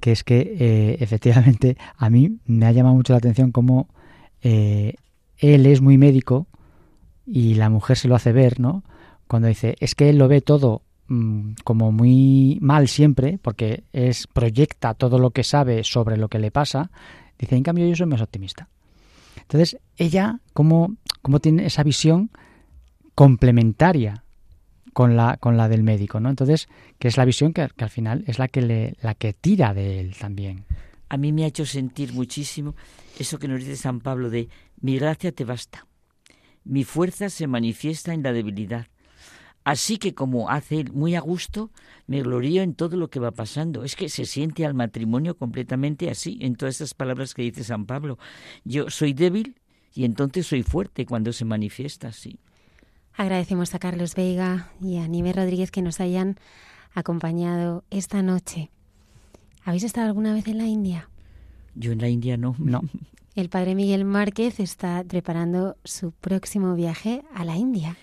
que es que eh, efectivamente a mí me ha llamado mucho la atención cómo eh, él es muy médico y la mujer se lo hace ver, ¿no? Cuando dice, es que él lo ve todo mmm, como muy mal siempre, porque es proyecta todo lo que sabe sobre lo que le pasa, dice, en cambio yo soy más optimista. Entonces, ella, ¿cómo, cómo tiene esa visión complementaria con la, con la del médico, ¿no? Entonces, que es la visión que, que, al final es la que, le, la que tira de él también. A mí me ha hecho sentir muchísimo eso que nos dice San Pablo de mi gracia te basta, mi fuerza se manifiesta en la debilidad. Así que como hace él muy a gusto, me glorío en todo lo que va pasando. Es que se siente al matrimonio completamente así, en todas esas palabras que dice San Pablo. Yo soy débil y entonces soy fuerte cuando se manifiesta así. Agradecemos a Carlos Veiga y a Nive Rodríguez que nos hayan acompañado esta noche. ¿Habéis estado alguna vez en la India? Yo en la India no. No. El padre Miguel Márquez está preparando su próximo viaje a la India.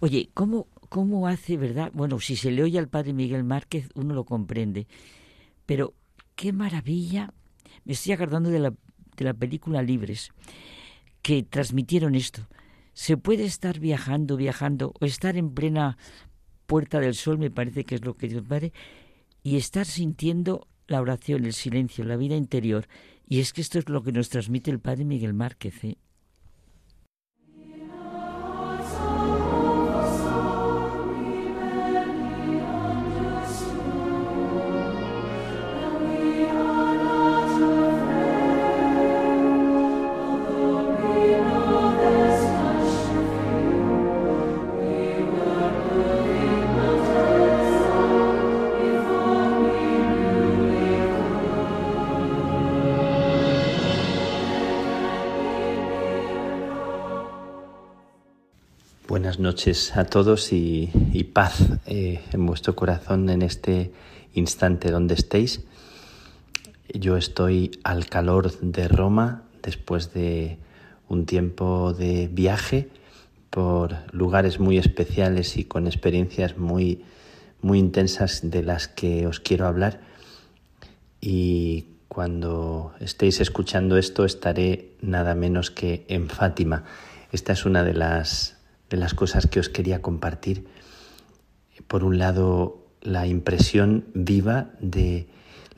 Oye, ¿cómo, ¿cómo hace, verdad? Bueno, si se le oye al padre Miguel Márquez, uno lo comprende. Pero qué maravilla. Me estoy acordando de la, de la película Libres, que transmitieron esto. Se puede estar viajando, viajando, o estar en plena Puerta del Sol, me parece que es lo que Dios Padre, y estar sintiendo la oración, el silencio, la vida interior. Y es que esto es lo que nos transmite el Padre Miguel Márquez. ¿eh? Noches a todos y, paz eh, en vuestro corazón en este instante donde estéis. Yo estoy al calor de Roma después de un tiempo de viaje por lugares muy especiales y con experiencias muy, muy intensas de las que os quiero hablar. Y cuando estéis escuchando esto estaré nada menos que en Fátima. Esta es una de las, las cosas que os quería compartir. Por un lado, la impresión viva de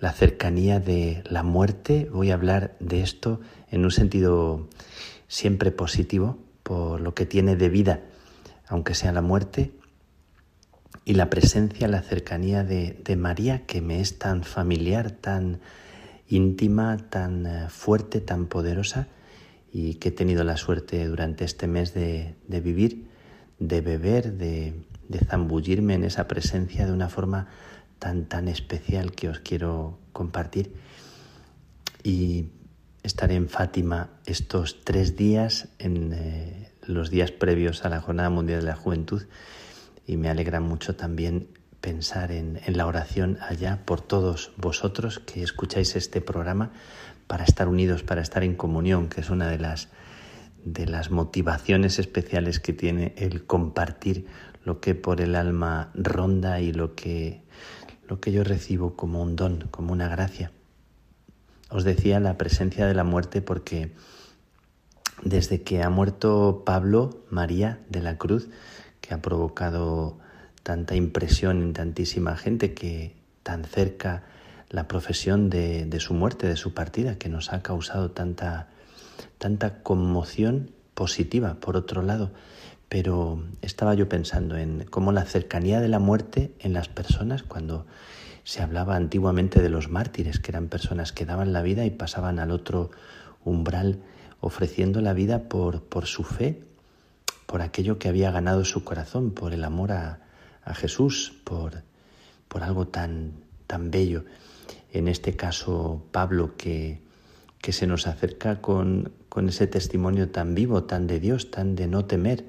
la cercanía de la muerte. Voy a hablar de esto en un sentido siempre positivo, por lo que tiene de vida, aunque sea la muerte, y la presencia, la cercanía de, María, que me es tan familiar, tan íntima, tan eh, fuerte, tan poderosa, y que he tenido la suerte durante este mes de vivir, de beber, de, de zambullirme en esa presencia de una forma tan, tan especial que os quiero compartir. Y estaré en Fátima estos tres días, en eh, los días previos a la Jornada Mundial de la Juventud, y me alegra mucho también pensar en, en la oración allá por todos vosotros que escucháis este programa para estar unidos, para estar en comunión, que es una de las, de las motivaciones especiales que tiene el compartir lo que por el alma ronda y lo que, lo que yo recibo como un don, como una gracia. Os decía la presencia de la muerte porque desde que ha muerto Pablo María de la Cruz, que ha provocado tanta impresión en tantísima gente que tan cerca la profesión de, de, su muerte, de su partida, que nos ha causado tanta, tanta conmoción positiva, por otro lado. Pero estaba yo pensando en cómo la cercanía de la muerte en las personas, cuando se hablaba antiguamente de los mártires, que eran personas que daban la vida y pasaban al otro umbral ofreciendo la vida por, por su fe, por aquello que había ganado su corazón, por el amor a, a Jesús, por, por algo tan, tan bello en este caso Pablo, que, que se nos acerca con, con, ese testimonio tan vivo, tan de Dios, tan de no temer,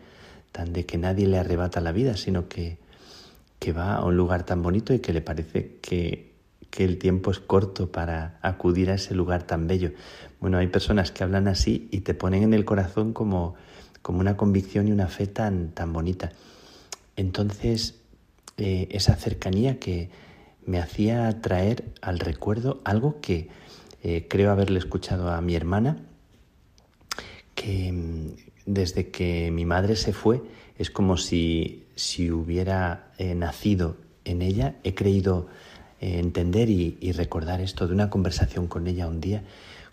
tan de que nadie le arrebata la vida, sino que, que va a un lugar tan bonito y que le parece que, que el tiempo es corto para acudir a ese lugar tan bello. Bueno, hay personas que hablan así y te ponen en el corazón como, como una convicción y una fe tan, tan bonita. Entonces, eh, esa cercanía que, me hacía traer al recuerdo algo que eh, creo haberle escuchado a mi hermana, que mm, desde que mi madre se fue es como si, si hubiera eh, nacido en ella. He creído eh, entender y, y recordar esto de una conversación con ella un día,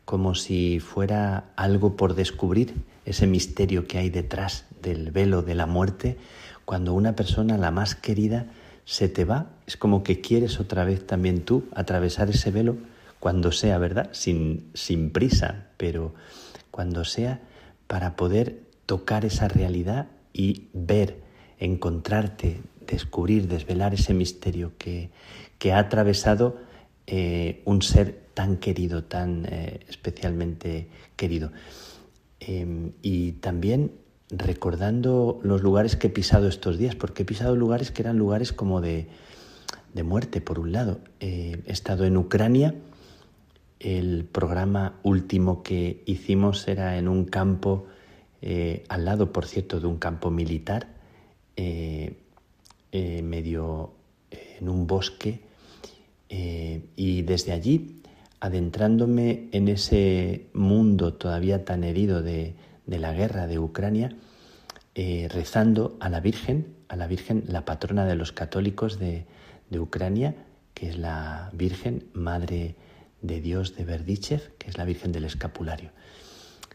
como si fuera algo por descubrir, ese misterio que hay detrás del velo de la muerte, cuando una persona, la más querida, se te va, es como que quieres otra vez también tú atravesar ese velo cuando sea, ¿verdad? Sin, sin prisa, pero cuando sea para poder tocar esa realidad y ver, encontrarte, descubrir, desvelar ese misterio que, que ha atravesado eh, un ser tan querido, tan eh, especialmente querido. Eh, y también recordando los lugares que he pisado estos días, porque he pisado lugares que eran lugares como de, de muerte, por un lado. Eh, he estado en Ucrania, El programa último que hicimos era en un campo, eh, al lado, por cierto, de un campo militar, eh, eh, medio en un bosque, y desde allí, adentrándome en ese mundo todavía tan herido de, la guerra de Ucrania, rezando a la Virgen, a la Virgen, la patrona de los católicos de, de Ucrania, que es la Virgen Madre de Dios de Berdichev, que es la Virgen del Escapulario.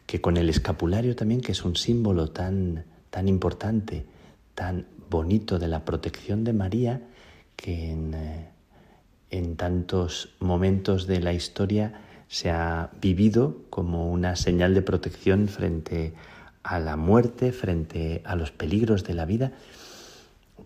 Que con el escapulario también, que es un símbolo tan, tan importante, tan bonito de la protección de María, que en, eh, en tantos momentos de la historia se ha vivido como una señal de protección frente a la muerte, frente a los peligros de la vida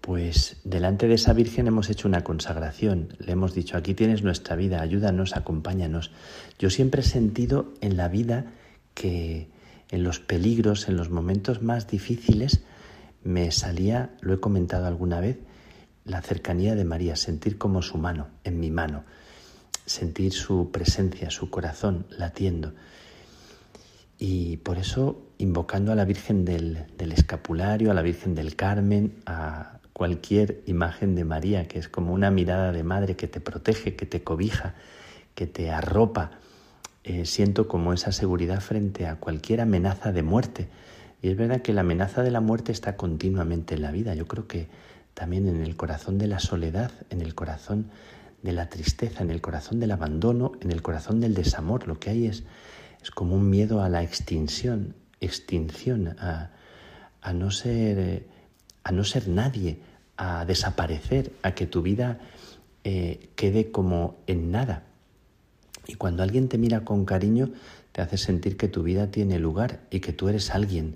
pues delante de esa Virgen hemos hecho una consagración, le hemos dicho, aquí tienes nuestra vida, ayúdanos, acompáñanos. Yo siempre he sentido en la vida que en los peligros, en los momentos más difíciles, me salía, lo he comentado alguna vez, la cercanía de María, sentir como su mano en mi mano, sentir su presencia, su corazón latiendo. Y por eso, invocando a la Virgen del, Escapulario, a la Virgen del Carmen, a cualquier imagen de María, que es como una mirada de madre que te protege, que te cobija, que te arropa. Eh, siento como esa seguridad frente a cualquier amenaza de muerte. Y es verdad que la amenaza de la muerte está continuamente en la vida. Yo creo que también en el corazón de la soledad, en el corazón de la tristeza, en el corazón del abandono, en el corazón del desamor. Lo que hay es, es como un miedo a la extinción, extinción, a, a no ser eh, a no ser nadie, a desaparecer, a que tu vida eh, quede como en nada. Y cuando alguien te mira con cariño, te hace sentir que tu vida tiene lugar y que tú eres alguien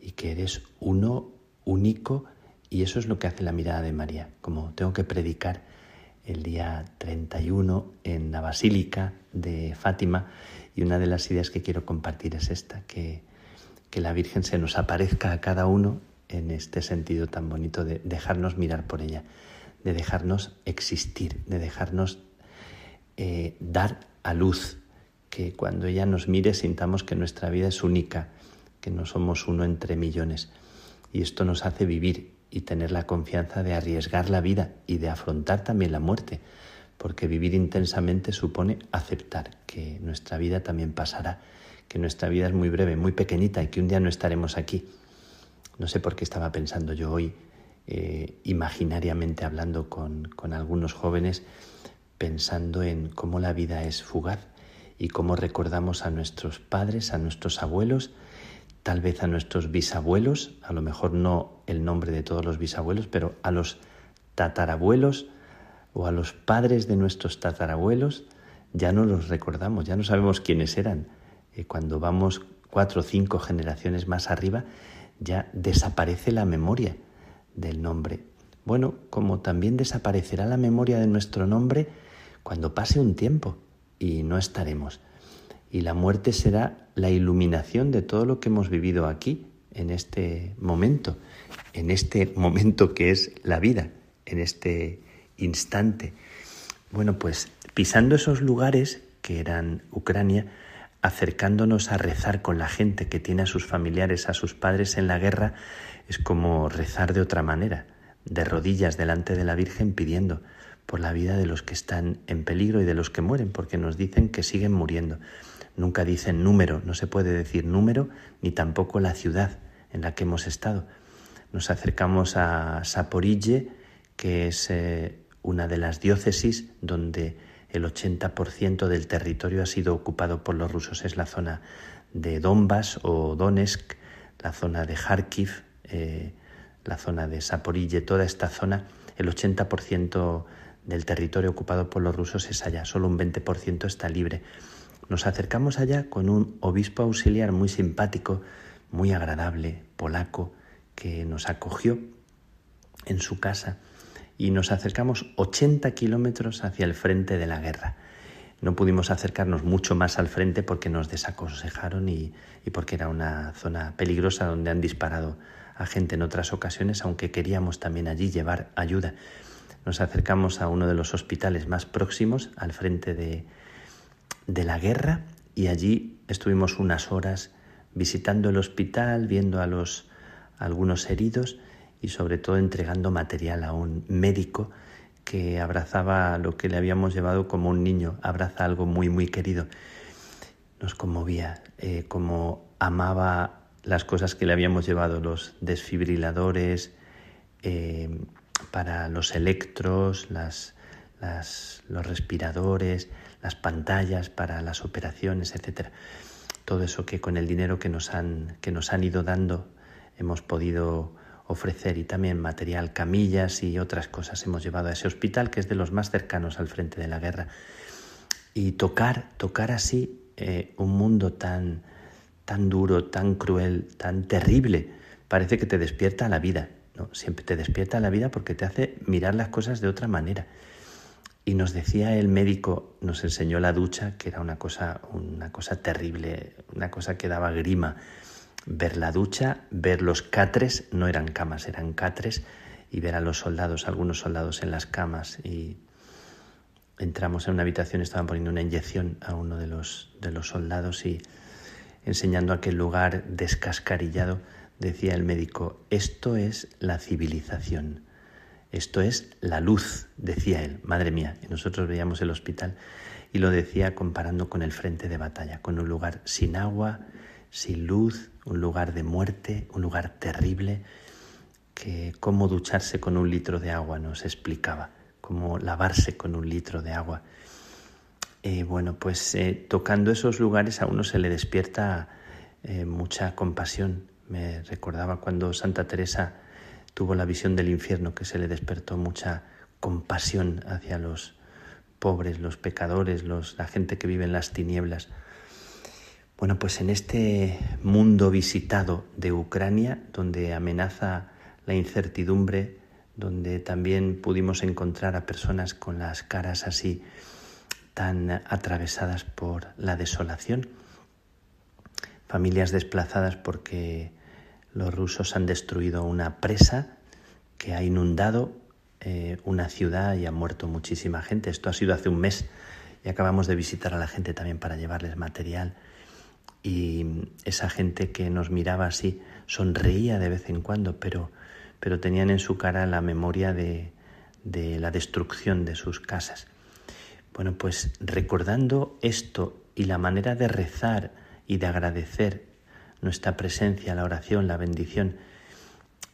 y que eres uno único y eso es lo que hace la mirada de María. Como tengo que predicar el día 31 en la Basílica de Fátima y una de las ideas que quiero compartir es esta, que, que la Virgen se nos aparezca a cada uno en este sentido tan bonito de dejarnos mirar por ella, de dejarnos existir, de dejarnos eh, dar a luz, que cuando ella nos mire sintamos que nuestra vida es única, que no somos uno entre millones. Y esto nos hace vivir y tener la confianza de arriesgar la vida y de afrontar también la muerte, porque vivir intensamente supone aceptar que nuestra vida también pasará, que nuestra vida es muy breve, muy pequeñita y que un día no estaremos aquí no sé por qué estaba pensando yo hoy, eh, imaginariamente hablando con, con algunos jóvenes, pensando en cómo la vida es fugaz y cómo recordamos a nuestros padres, a nuestros abuelos, tal vez a nuestros bisabuelos, a lo mejor no el nombre de todos los bisabuelos, pero a los tatarabuelos o a los padres de nuestros tatarabuelos, ya no los recordamos, ya no sabemos quiénes eran. Eh, cuando vamos cuatro o cinco generaciones más arriba, ya desaparece la memoria del nombre. Bueno, como también desaparecerá la memoria de nuestro nombre cuando pase un tiempo y no estaremos. Y la muerte será la iluminación de todo lo que hemos vivido aquí, en este momento, en este momento que es la vida, en este instante. Bueno, pues pisando esos lugares que eran Ucrania, acercándonos a rezar con la gente que tiene a sus familiares, a sus padres en la guerra, es como rezar de otra manera, de rodillas delante de la Virgen pidiendo por la vida de los que están en peligro y de los que mueren, porque nos dicen que siguen muriendo. Nunca dicen número, no se puede decir número, ni tampoco la ciudad en la que hemos estado. Nos acercamos a Saporille, que es eh, una de las diócesis donde el 80% del territorio ha sido ocupado por los rusos. Es la zona de Donbass o Donetsk, la zona de Kharkiv, eh, la zona de Saporille, toda esta zona, el 80% del territorio ocupado por los rusos es allá, solo un 20% está libre. Nos acercamos allá con un obispo auxiliar muy simpático, muy agradable, polaco, que nos acogió en su casa y nos acercamos 80 kilómetros hacia el frente de la guerra. No pudimos acercarnos mucho más al frente porque nos desaconsejaron y, y porque era una zona peligrosa donde han disparado a gente en otras ocasiones, aunque queríamos también allí llevar ayuda. Nos acercamos a uno de los hospitales más próximos, al frente de, de la guerra y allí estuvimos unas horas visitando el hospital, viendo a los a algunos heridos y sobre todo entregando material a un médico que abrazaba lo que le habíamos llevado como un niño, abraza algo muy muy querido. Nos conmovía eh, como amaba las cosas que le habíamos llevado, los desfibriladores, eh, para los electros, las, los respiradores, las pantallas para las operaciones, etcétera. Todo eso que con el dinero que nos han, que nos han ido dando hemos podido ofrecer y también material, camillas y otras cosas hemos llevado a ese hospital que es de los más cercanos al frente de la guerra. Y tocar, tocar así eh, un mundo tan, tan duro, tan cruel, tan terrible, parece que te despierta la vida. ¿no? Siempre te despierta la vida porque te hace mirar las cosas de otra manera. Y nos decía el médico, nos enseñó la ducha, que era una cosa, una cosa terrible, una cosa que daba grima. Ver la ducha, ver los catres, no eran camas, eran catres, y ver a los soldados, algunos soldados en las camas. Y entramos en una habitación, estaban poniendo una inyección a uno de los, de los soldados y enseñando aquel lugar descascarillado, decía el médico, esto es la civilización. Esto es la luz, decía él, madre mía. Y nosotros veíamos el hospital y lo decía comparando con el frente de batalla, con un lugar sin agua, sin luz, un lugar de muerte, un lugar terrible, que cómo ducharse con un litro de agua nos explicaba, cómo lavarse con un litro de agua. Eh, bueno, pues eh, tocando esos lugares a uno se le despierta eh, mucha compasión. Me recordaba cuando Santa Teresa tuvo la visión del infierno que se le despertó mucha compasión hacia los pobres, los pecadores, los, la gente que vive en las tinieblas. Bueno, pues en este mundo visitado de Ucrania, donde amenaza la incertidumbre, donde también pudimos encontrar a personas con las caras así tan atravesadas por la desolación, familias desplazadas porque los rusos han destruido una presa que ha inundado eh, una ciudad y ha muerto muchísima gente. Esto ha sido hace un mes y acabamos de visitar a la gente también para llevarles material. Y esa gente que nos miraba así sonreía de vez en cuando, pero, pero tenían en su cara la memoria de, de la destrucción de sus casas. Bueno, pues recordando esto y la manera de rezar y de agradecer nuestra presencia, la oración, la bendición.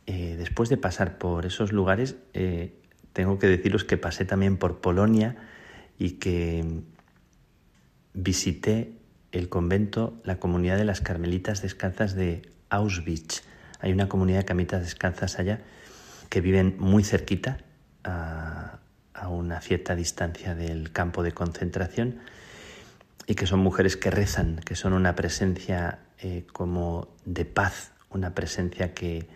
Eh, después de pasar por esos lugares, eh, tengo que deciros que pasé también por Polonia y que visité el convento, la comunidad de las Carmelitas Descalzas de Auschwitz. Hay una comunidad de Carmelitas Descalzas allá que viven muy cerquita, a, una cierta distancia del campo de concentración, y que son mujeres que rezan, que son una presencia eh, como de paz, una presencia que,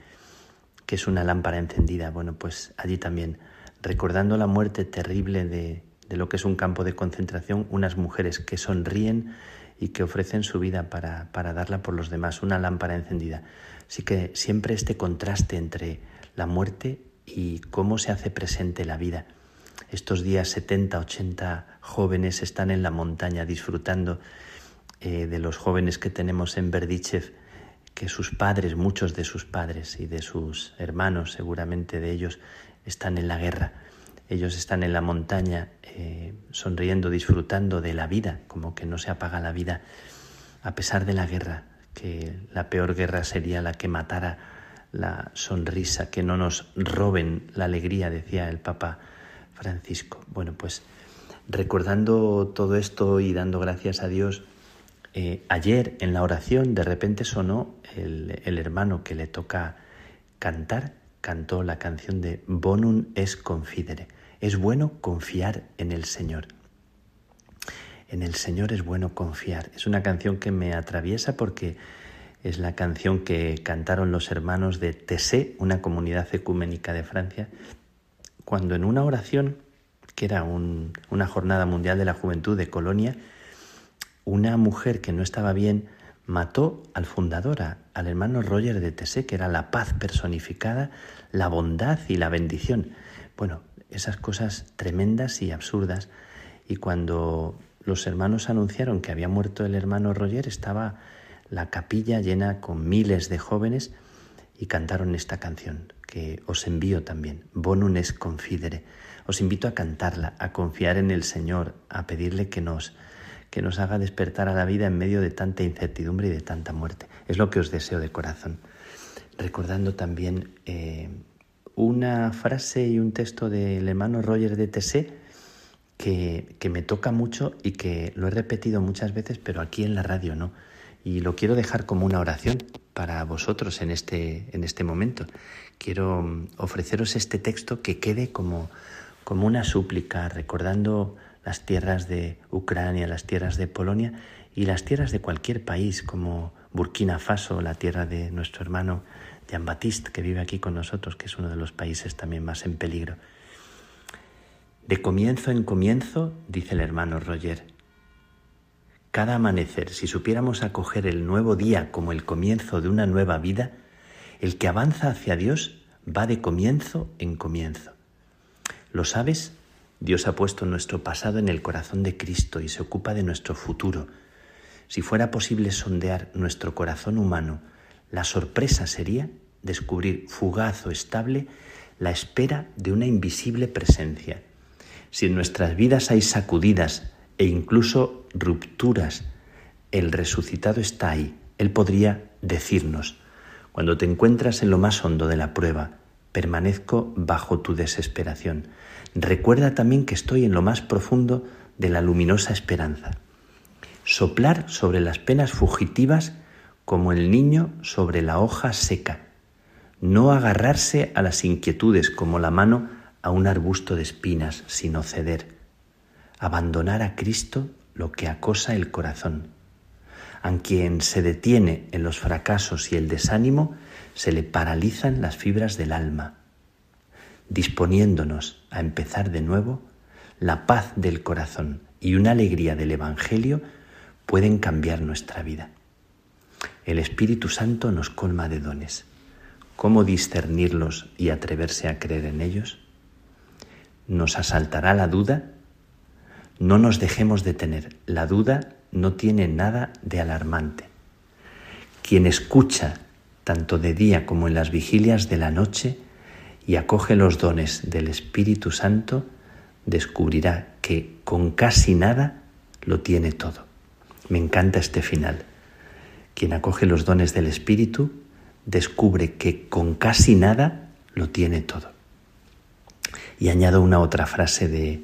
que es una lámpara encendida. Bueno, pues allí también, recordando la muerte terrible de, de lo que es un campo de concentración, unas mujeres que sonríen y que ofrecen su vida para, para darla por los demás, una lámpara encendida. Así que siempre este contraste entre la muerte y cómo se hace presente la vida. Estos días 70, 80 jóvenes están en la montaña disfrutando eh, de los jóvenes que tenemos en Berdichev, que sus padres, muchos de sus padres y de sus hermanos, seguramente de ellos, están en la guerra. Ellos están en la montaña eh, sonriendo, disfrutando de la vida, como que no se apaga la vida, a pesar de la guerra, que la peor guerra sería la que matara la sonrisa, que no nos roben la alegría, decía el Papa Francisco. Bueno, pues recordando todo esto y dando gracias a Dios, eh, ayer en la oración de repente sonó el, el, hermano que le toca cantar, cantó la canción de Bonum es confidere. Es bueno confiar en el Señor. En el Señor es bueno confiar. Es una canción que me atraviesa porque es la canción que cantaron los hermanos de Tessé, una comunidad ecuménica de Francia, cuando en una oración, que era un, una jornada mundial de la juventud de Colonia, una mujer que no estaba bien mató al fundador, al hermano Roger de Tessé, que era la paz personificada, la bondad y la bendición. Bueno, esas cosas tremendas y absurdas. Y cuando los hermanos anunciaron que había muerto el hermano Roger, estaba la capilla llena con miles de jóvenes y cantaron esta canción que os envío también, Bonum es confidere. Os invito a cantarla, a confiar en el Señor, a pedirle que nos, que nos haga despertar a la vida en medio de tanta incertidumbre y de tanta muerte. Es lo que os deseo de corazón. Recordando también eh, una frase y un texto del hermano Roger de Tessé que, que me toca mucho y que lo he repetido muchas veces, pero aquí en la radio no. Y lo quiero dejar como una oración para vosotros en este, en este momento. Quiero mm, ofreceros este texto que quede como, como una súplica, recordando las tierras de Ucrania, las tierras de Polonia y las tierras de cualquier país, como Burkina Faso, la tierra de nuestro hermano Jean Baptiste, que vive aquí con nosotros, que es uno de los países también más en peligro. De comienzo en comienzo, dice el hermano Roger, cada amanecer, si supiéramos acoger el nuevo día como el comienzo de una nueva vida, el que avanza hacia Dios va de comienzo en comienzo. ¿Lo sabes? Dios ha puesto nuestro pasado en el corazón de Cristo y se ocupa de nuestro futuro. Si fuera posible sondear nuestro corazón humano, la sorpresa sería descubrir fugaz o estable la espera de una invisible presencia. Si en nuestras vidas hay sacudidas e incluso rupturas, el resucitado está ahí. Él podría decirnos, cuando te encuentras en lo más hondo de la prueba, permanezco bajo tu desesperación. Recuerda también que estoy en lo más profundo de la luminosa esperanza. Soplar sobre las penas fugitivas como el niño sobre la hoja seca. No agarrarse a las inquietudes como la mano a un arbusto de espinas, sino ceder. Abandonar a Cristo lo que acosa el corazón. A quien se detiene en los fracasos y el desánimo, se le paralizan las fibras del alma. Disponiéndonos a empezar de nuevo, la paz del corazón y una alegría del Evangelio pueden cambiar nuestra vida. El Espíritu Santo nos colma de dones. ¿Cómo discernirlos y atreverse a creer en ellos? ¿Nos asaltará la duda? No nos dejemos detener. La duda no tiene nada de alarmante. Quien escucha tanto de día como en las vigilias de la noche y acoge los dones del Espíritu Santo, descubrirá que con casi nada lo tiene todo. Me encanta este final. Quien acoge los dones del Espíritu descubre que con casi nada lo tiene todo. Y añado una otra frase de,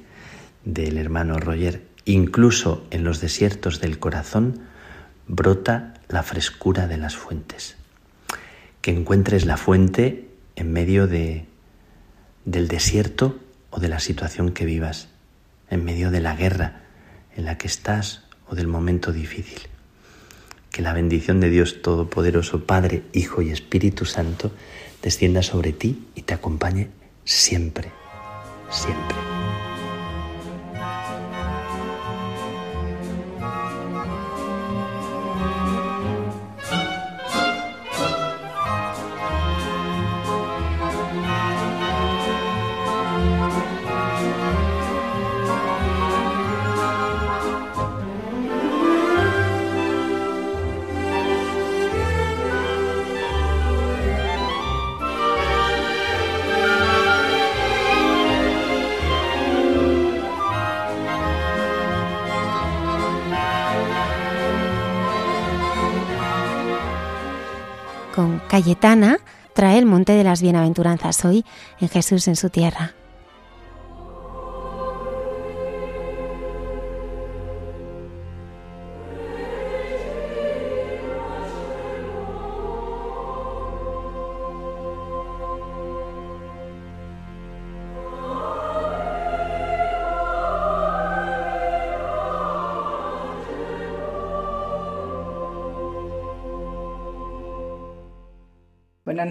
del hermano Roger, incluso en los desiertos del corazón brota la frescura de las fuentes. Que encuentres la fuente en medio de, del desierto o de la situación que vivas, en medio de la guerra en la que estás o del momento difícil. Que la bendición de Dios Todopoderoso, Padre, Hijo y Espíritu Santo, descienda sobre ti y te acompañe siempre, siempre. Cayetana trae el Monte de las Bienaventuranzas hoy en Jesús en su tierra.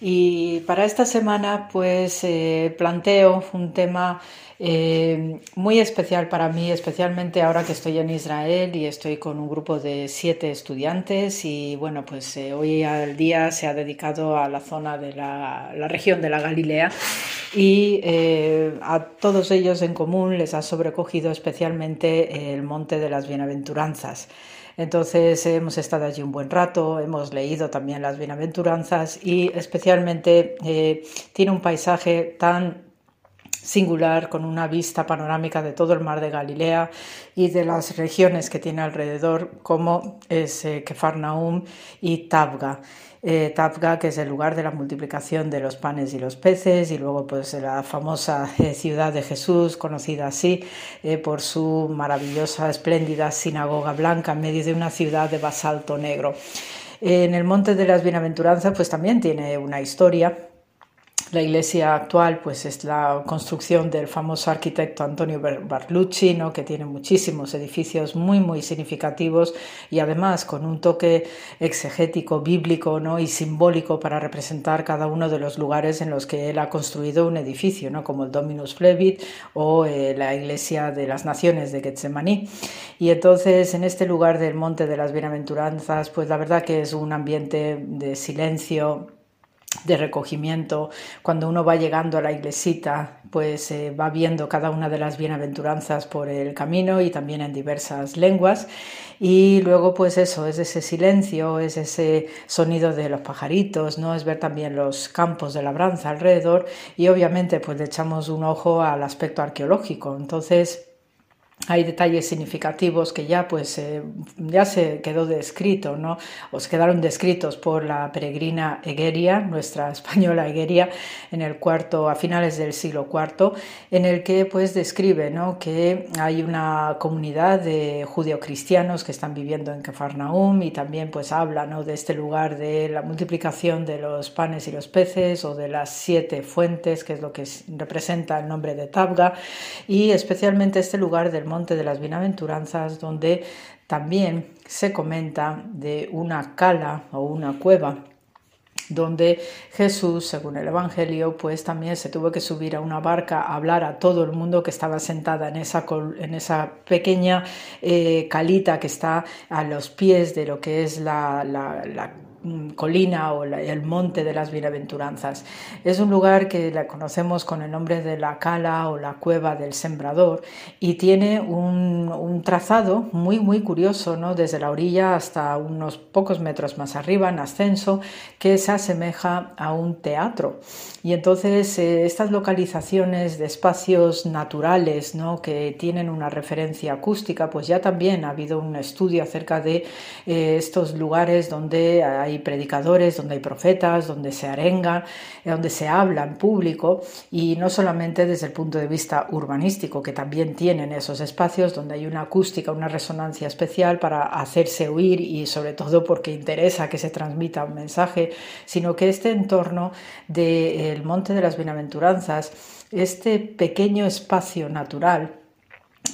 Y para esta semana pues eh, planteo un tema eh, muy especial para mí, especialmente ahora que estoy en Israel y estoy con un grupo de siete estudiantes y bueno, pues eh, hoy al día se ha dedicado a la zona de la, la región de la Galilea y eh, a todos ellos en común les ha sobrecogido especialmente el Monte de las Bienaventuranzas. Entonces hemos estado allí un buen rato, hemos leído también las bienaventuranzas y especialmente eh, tiene un paisaje tan singular con una vista panorámica de todo el mar de Galilea y de las regiones que tiene alrededor como es eh, Kefarnaum y Tabga. Eh, Tabga, que es el lugar de la multiplicación de los panes y los peces, y luego pues la famosa eh, ciudad de Jesús, conocida así eh, por su maravillosa, espléndida sinagoga blanca en medio de una ciudad de basalto negro. En el Monte de las Bienaventuranzas pues también tiene una historia la iglesia actual pues es la construcción del famoso arquitecto Antonio Barlucci, ¿no? que tiene muchísimos edificios muy muy significativos y además con un toque exegético, bíblico ¿no? y simbólico para representar cada uno de los lugares en los que él ha construido un edificio, ¿no? como el Dominus Flevit o eh, la iglesia de las naciones de Getsemaní. Y entonces en este lugar del Monte de las Bienaventuranzas pues la verdad que es un ambiente de silencio, de recogimiento. Cuando uno va llegando a la iglesita, pues eh, va viendo cada una de las bienaventuranzas por el camino y también en diversas lenguas. Y luego, pues eso, es ese silencio, es ese sonido de los pajaritos, ¿no? Es ver también los campos de labranza alrededor y obviamente pues le echamos un ojo al aspecto arqueológico. Entonces, hay detalles significativos que ya pues eh, ya se quedó descrito, ¿no? O se quedaron descritos por la peregrina Egeria, nuestra española Egeria, en el cuarto, a finales del siglo IV, en el que pues describe, ¿no? Que hay una comunidad de judeocristianos que están viviendo en Cafarnaum y también pues habla, ¿no? De este lugar de la multiplicación de los panes y los peces o de las siete fuentes, que es lo que representa el nombre de Tabga, y especialmente este lugar del Monte de las Bienaventuranzas, donde también se comenta de una cala o una cueva donde Jesús, según el Evangelio, pues también se tuvo que subir a una barca a hablar a todo el mundo que estaba sentada en esa, en esa pequeña eh, calita que está a los pies de lo que es la, colina o el monte de las bienaventuranzas. Es un lugar que la conocemos con el nombre de la cala o la cueva del sembrador y tiene un, un trazado muy muy curioso, ¿no? desde la orilla hasta unos pocos metros más arriba en ascenso que se asemeja a un teatro. Y entonces eh, estas localizaciones de espacios naturales ¿no? que tienen una referencia acústica, pues ya también ha habido un estudio acerca de eh, estos lugares donde hay predicadores, donde hay profetas, donde se arenga, eh, donde se habla en público y no solamente desde el punto de vista urbanístico, que también tienen esos espacios donde hay una acústica, una resonancia especial para hacerse oír y sobre todo porque interesa que se transmita un mensaje, sino que este entorno del el Monte de las Bienaventuranzas, este pequeño espacio natural,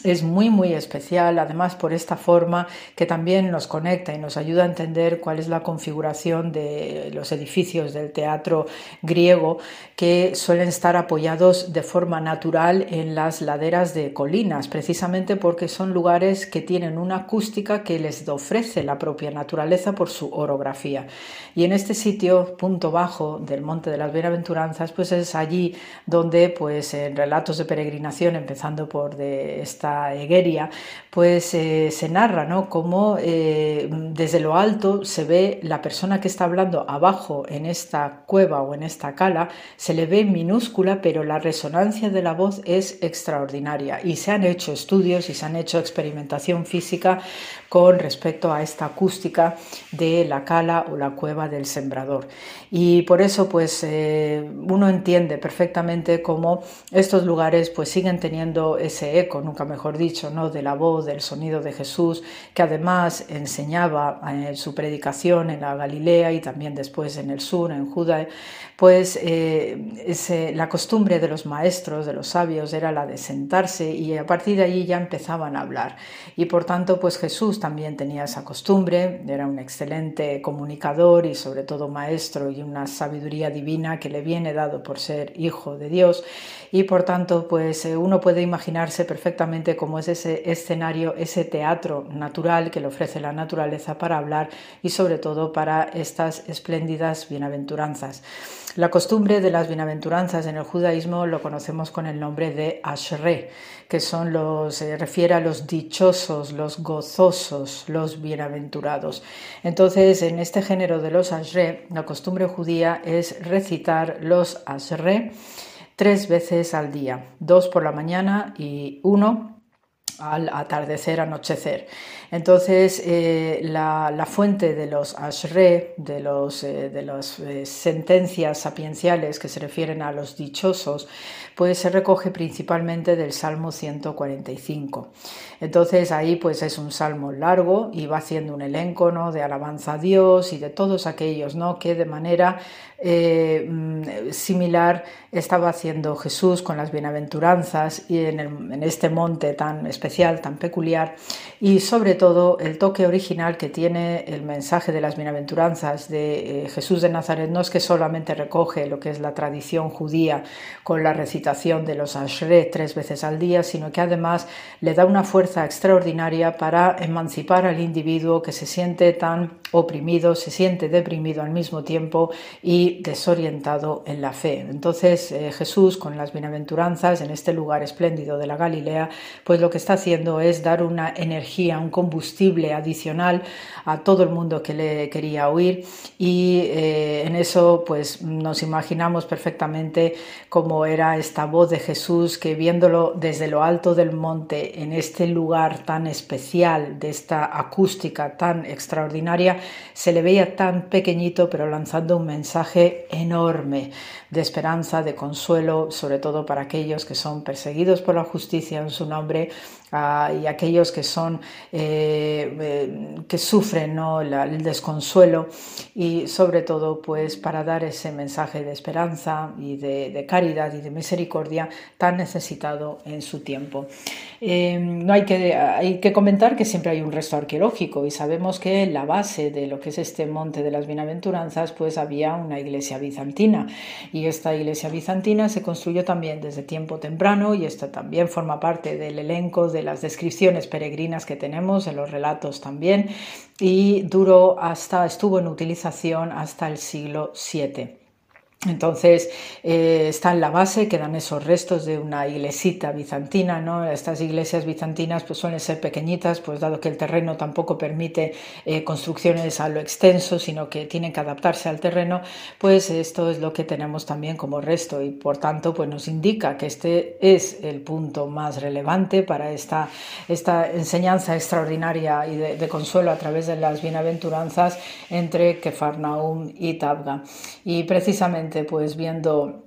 es muy muy especial, además por esta forma que también nos conecta y nos ayuda a entender cuál es la configuración de los edificios del teatro griego que suelen estar apoyados de forma natural en las laderas de colinas, precisamente porque son lugares que tienen una acústica que les ofrece la propia naturaleza por su orografía. Y en este sitio, punto bajo del Monte de las Bienaventuranzas, pues es allí donde pues en relatos de peregrinación, empezando por de esta Egeria, pues eh, se narra ¿no? cómo eh, desde lo alto se ve la persona que está hablando abajo en esta cueva o en esta cala, se le ve minúscula, pero la resonancia de la voz es extraordinaria. Y se han hecho estudios y se han hecho experimentación física con respecto a esta acústica de la cala o la cueva del sembrador. Y por eso pues eh, uno entiende perfectamente cómo estos lugares pues siguen teniendo ese eco. Nunca mejor dicho, ¿no? de la voz, del sonido de Jesús, que además enseñaba en su predicación en la Galilea y también después en el sur, en Judá, pues eh, ese, la costumbre de los maestros, de los sabios, era la de sentarse y a partir de allí ya empezaban a hablar. Y por tanto, pues Jesús también tenía esa costumbre, era un excelente comunicador y sobre todo maestro y una sabiduría divina que le viene dado por ser hijo de Dios. Y por tanto, pues eh, uno puede imaginarse perfectamente cómo es ese escenario, ese teatro natural que le ofrece la naturaleza para hablar y sobre todo para estas espléndidas bienaventuranzas. La costumbre de las bienaventuranzas en el judaísmo lo conocemos con el nombre de Ashre, que son los, se refiere a los dichosos, los gozosos, los bienaventurados. Entonces, en este género de los Ashre, la costumbre judía es recitar los Ashre tres veces al día, dos por la mañana y uno al atardecer, anochecer. Entonces, eh, la, la, fuente de los ashre, de, los, eh, de las eh, sentencias sapienciales que se refieren a los dichosos, pues se recoge principalmente del Salmo 145. Entonces, ahí pues es un salmo largo y va haciendo un elenco ¿no? de alabanza a Dios y de todos aquellos ¿no? que de manera similar estaba haciendo Jesús con las bienaventuranzas y en, en este monte tan especial, tan peculiar, y sobre todo el toque original que tiene el mensaje de las bienaventuranzas de eh, Jesús de Nazaret no es que solamente recoge lo que es la tradición judía con la recitación de los Ashre tres veces al día, sino que además le da una fuerza extraordinaria para emancipar al individuo que se siente tan oprimido, se siente deprimido al mismo tiempo y desorientado en la fe. Entonces eh, Jesús con las bienaventuranzas en este lugar espléndido de la Galilea, pues lo que está haciendo es dar una energía, un combustible adicional a todo el mundo que le quería oír. Y eh, en eso pues nos imaginamos perfectamente cómo era esta voz de Jesús que viéndolo desde lo alto del monte en este lugar tan especial de esta acústica tan extraordinaria se le veía tan pequeñito pero lanzando un mensaje enorme de esperanza, de consuelo, sobre todo para aquellos que son perseguidos por la justicia en su nombre uh, y aquellos que son eh, eh, que sufren ¿no? El desconsuelo y sobre todo pues para dar ese mensaje de esperanza y de caridad y de misericordia tan necesitado en su tiempo. Eh, no hay que, hay que comentar que siempre hay un resto arqueológico y sabemos que en la base de lo que es este monte de las bienaventuranzas pues había una iglesia bizantina y esta iglesia bizantina se construyó también desde tiempo temprano y esta también forma parte del elenco de las descripciones peregrinas que tenemos en los relatos también y duró hasta estuvo en utilización hasta el siglo VII. Entonces eh, está en la base, quedan esos restos de una iglesita bizantina, ¿no? Estas iglesias bizantinas pues suelen ser pequeñitas, pues dado que el terreno tampoco permite eh, construcciones a lo extenso, sino que tienen que adaptarse al terreno, pues esto es lo que tenemos también como resto y por tanto pues nos indica que este es el punto más relevante para esta, esta enseñanza extraordinaria y de, consuelo a través de las bienaventuranzas entre Kefarnaum y Tabga. Y precisamente pues viendo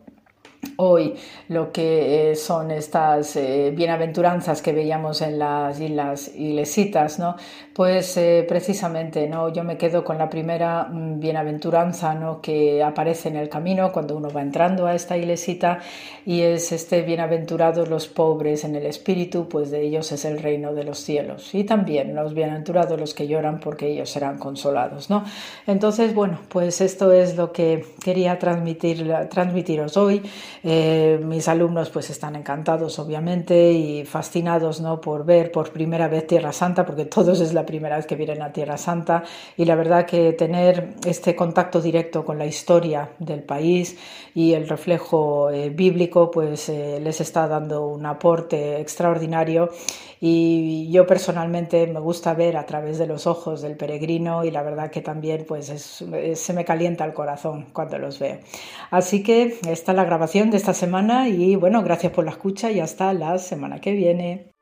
hoy lo que eh, son estas eh, bienaventuranzas que veíamos en las islas iglesitas, ¿no? Pues eh, precisamente, ¿no? Yo me quedo con la primera mm, bienaventuranza, ¿no? Que aparece en el camino cuando uno va entrando a esta iglesita y es este bienaventurados los pobres en el espíritu, pues de ellos es el reino de los cielos. Y también los bienaventurados los que lloran porque ellos serán consolados, ¿no? Entonces, bueno, pues esto es lo que quería transmitir, transmitiros hoy. Eh, mis alumnos pues están encantados obviamente y fascinados ¿no? por ver por primera vez Tierra Santa porque todos es la primera vez que vienen a Tierra Santa y la verdad que tener este contacto directo con la historia del país y el reflejo eh, bíblico pues eh, les está dando un aporte extraordinario y yo personalmente me gusta ver a través de los ojos del peregrino y la verdad que también pues es, es, se me calienta el corazón cuando los veo. Así que esta es la grabación de esta semana y bueno, gracias por la escucha y hasta la semana que viene.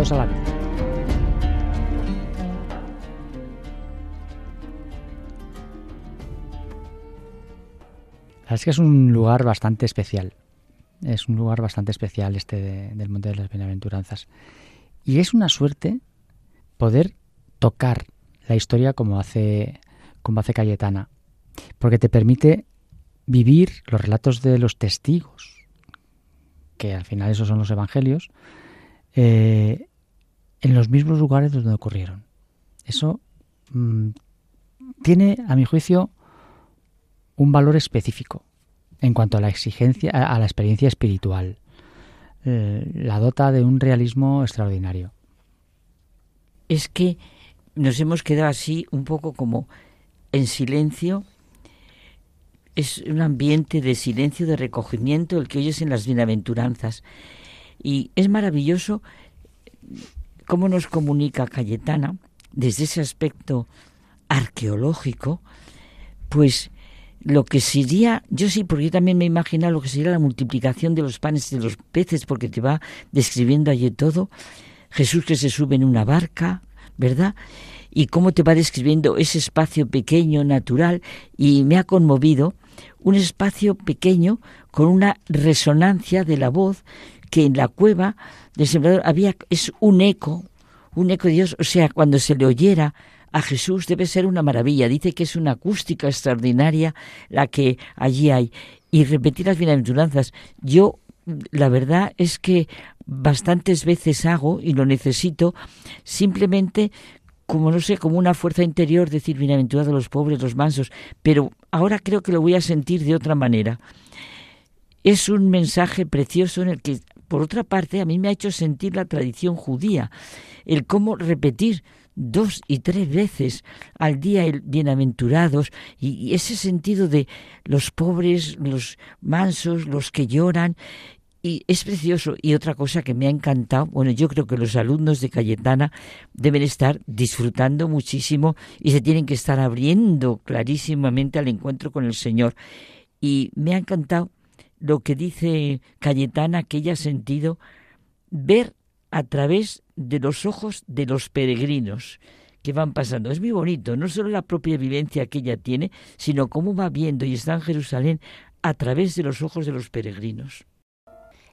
todos a la. Así que es un lugar bastante especial. Es un lugar bastante especial este del Monte de las Bienaventuranzas. Y es una suerte poder tocar la historia como hace, como hace Cayetana, porque te permite vivir los relatos de los testigos, que al final esos son los evangelios, eh, en los mismos lugares donde ocurrieron. Eso mm, tiene, a mi juicio, un valor específico en cuanto a la exigencia, a, la experiencia espiritual. Eh, la dota de un realismo extraordinario. Es que nos hemos quedado así un poco como en silencio. Es un ambiente de silencio, de recogimiento, el que oyes en las bienaventuranzas. Y es maravilloso cómo nos comunica Cayetana desde ese aspecto arqueológico, pues lo que sería, yo sí, porque yo también me imagino lo que sería la multiplicación de los panes y de los peces, porque te va describiendo allí todo. Jesús que se sube en una barca, ¿verdad? Y cómo te va describiendo ese espacio pequeño, natural, y me ha conmovido un espacio pequeño con una resonancia de la voz que en la cueva del sembrador había, es un eco, un eco de Dios, o sea, cuando se le oyera a Jesús debe ser una maravilla. Dice que es una acústica extraordinaria la que allí hay. Y repetir las bienaventuranzas. Yo, la verdad es que bastantes veces hago, y lo necesito, simplemente como no sé, como una fuerza interior, decir bienaventurados los pobres, los mansos, pero ahora creo que lo voy a sentir de otra manera. Es un mensaje precioso en el que, por otra parte, a mí me ha hecho sentir la tradición judía, el cómo repetir dos y tres veces al día el bienaventurados y, ese sentido de los pobres, los mansos, los que lloran y es precioso. Y otra cosa que me ha encantado, bueno, yo creo que los alumnos de Cayetana deben estar disfrutando muchísimo y se tienen que estar abriendo clarísimamente al encuentro con el Señor. Y me ha encantado lo que dice Cayetana, que ella ha sentido ver a través de los ojos de los peregrinos que van pasando. Es muy bonito, no solo la propia vivencia que ella tiene, sino cómo va viendo y está en Jerusalén a través de los ojos de los peregrinos.